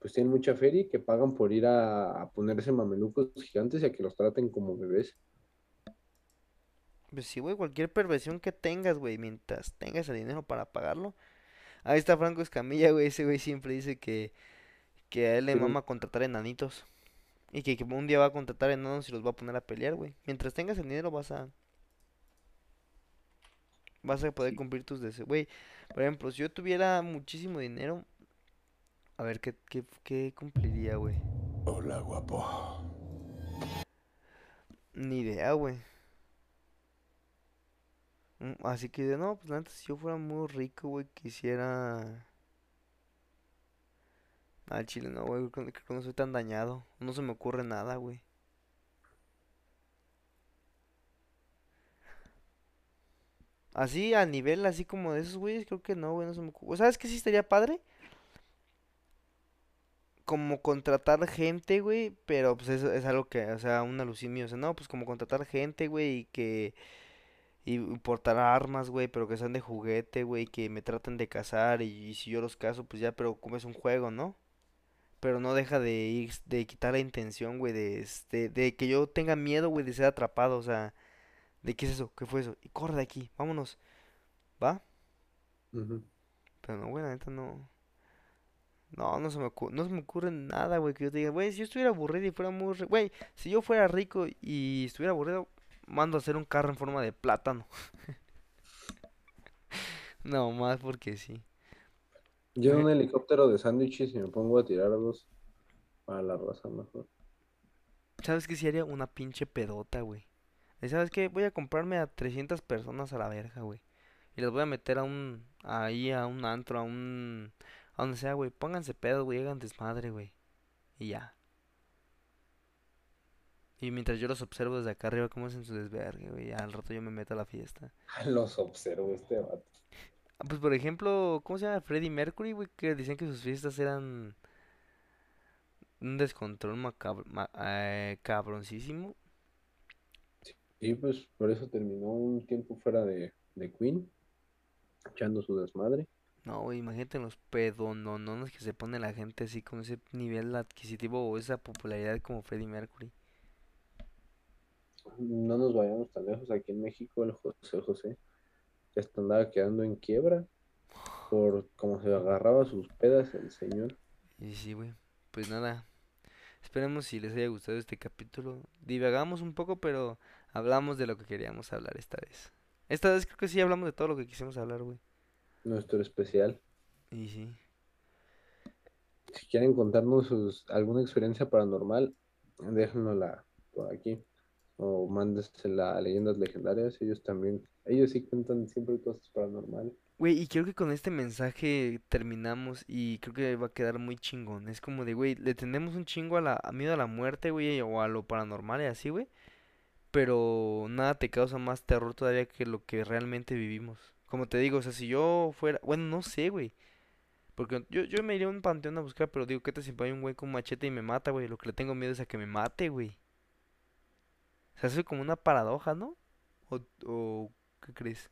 pues tienen mucha feria y que pagan por ir a, a ponerse mamelucos gigantes y a que los traten como bebés. Pues sí, güey, cualquier perversión que tengas, güey, mientras tengas el dinero para pagarlo. Ahí está Franco Escamilla, güey. Ese güey siempre dice que, que a él le un- mama contratar enanitos. Y que, que un día va a contratar enanos y los va a poner a pelear, güey. Mientras tengas el dinero vas a, vas a poder Sí. cumplir tus deseos. Güey, por ejemplo, si yo tuviera muchísimo dinero, a ver, ¿qué, qué, qué cumpliría, güey? Hola, guapo. Ni idea, güey. Mm, Así que, no, pues neta, si yo fuera muy rico, güey, quisiera... Al chile no, güey, creo que no soy tan dañado. No se me ocurre nada, güey. Así, a nivel así como de esos güeyes, creo que no, güey, no se me ocurre. ¿Sabes qué sí estaría padre? Como contratar gente, güey, pero pues eso es algo que, o sea, un alucin mío, o sea, no, pues como contratar gente, güey, y que... Y portar armas, güey, pero que sean de juguete, güey, que me traten de cazar y, y si yo los caso, pues ya, pero como es un juego, ¿no? Pero no deja de ir, de quitar la intención, güey, de, este, de que yo tenga miedo, güey, de ser atrapado, o sea, de qué es eso, qué fue eso, y corre de aquí, vámonos, ¿va? Pero no, güey, la neta no, no, no se me ocurre, no se me ocurre nada, güey, que yo te diga, güey, si yo estuviera aburrido y fuera muy, güey, si yo fuera rico y estuviera aburrido, mando a hacer un carro en forma de plátano, no, más porque sí. Yo en un helicóptero de sándwiches y me pongo a tirar a dos para la raza mejor. ¿Sabes qué si haría? Una pinche pedota, güey. ¿Y sabes qué? Voy a comprarme a 300 personas a la verga, güey. Y las voy a meter a un, ahí a un antro, a un, a donde sea, güey. Pónganse pedo, güey, hagan desmadre, güey. Y ya. Y mientras yo los observo desde acá arriba, cómo hacen su desvergue, güey. Al rato yo me meto a la fiesta. Los observo este vato. Ah, Pues por ejemplo, ¿cómo se llama? Freddie Mercury, güey, que decían que sus fiestas eran un descontrol macabro, ma- eh, cabroncísimo. Y pues por eso terminó un tiempo fuera de, de Queen, echando su desmadre. No, güey, imagínate los pedononones que se pone la gente así con ese nivel adquisitivo o esa popularidad como Freddie Mercury. No nos vayamos tan lejos. Aquí en México, el José José ya está andaba quedando en quiebra por cómo se agarraba sus pedas el señor. Y sí, güey. Pues nada. Esperemos si les haya gustado este capítulo. Divagamos un poco, pero hablamos de lo que queríamos hablar esta vez. Esta vez creo que sí hablamos de todo lo que quisimos hablar, güey. Nuestro especial. Y sí. Si quieren contarnos sus, alguna experiencia paranormal, déjenla por aquí. O mándesela a leyendas legendarias. Ellos también, ellos sí cuentan siempre cosas paranormales. Güey, y creo que con este mensaje terminamos y creo que va a quedar muy chingón. Es como de, güey, le tenemos un chingo a la a miedo a la muerte, güey, o a lo paranormal y así, güey. Pero nada te causa más terror todavía que lo que realmente vivimos. Como te digo, o sea, si yo fuera, bueno, no sé, güey. Porque yo, yo me iría a un panteón a buscar, pero digo, ¿qué tal si hay un güey con machete y me mata, güey? Lo que le tengo miedo es a que me mate, güey. O sea, eso es como una paradoja, ¿no? ¿O, o qué crees?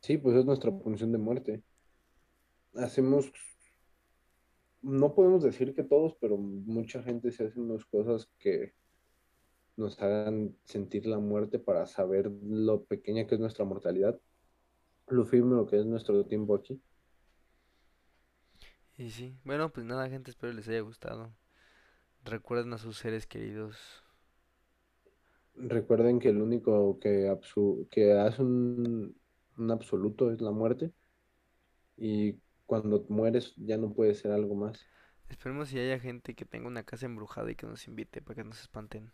Sí, pues es nuestra función de muerte. Hacemos, no podemos decir que todos, pero mucha gente se hace unas cosas que nos hagan sentir la muerte para saber lo pequeña que es nuestra mortalidad, lo firme lo que es nuestro tiempo aquí. Y sí, bueno, pues nada, gente, espero les haya gustado. Recuerden a sus seres queridos. Recuerden que el único que, absu- que hace un, un absoluto es la muerte y cuando mueres ya no puede ser algo más. Esperemos si haya gente que tenga una casa embrujada y que nos invite para que nos espanten.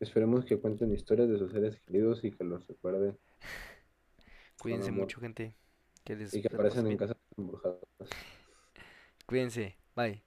Esperemos que cuenten historias de sus seres queridos y que los recuerden Cuídense mucho, gente. Que les y que aparecen en casas embrujadas. Cuídense. Bye.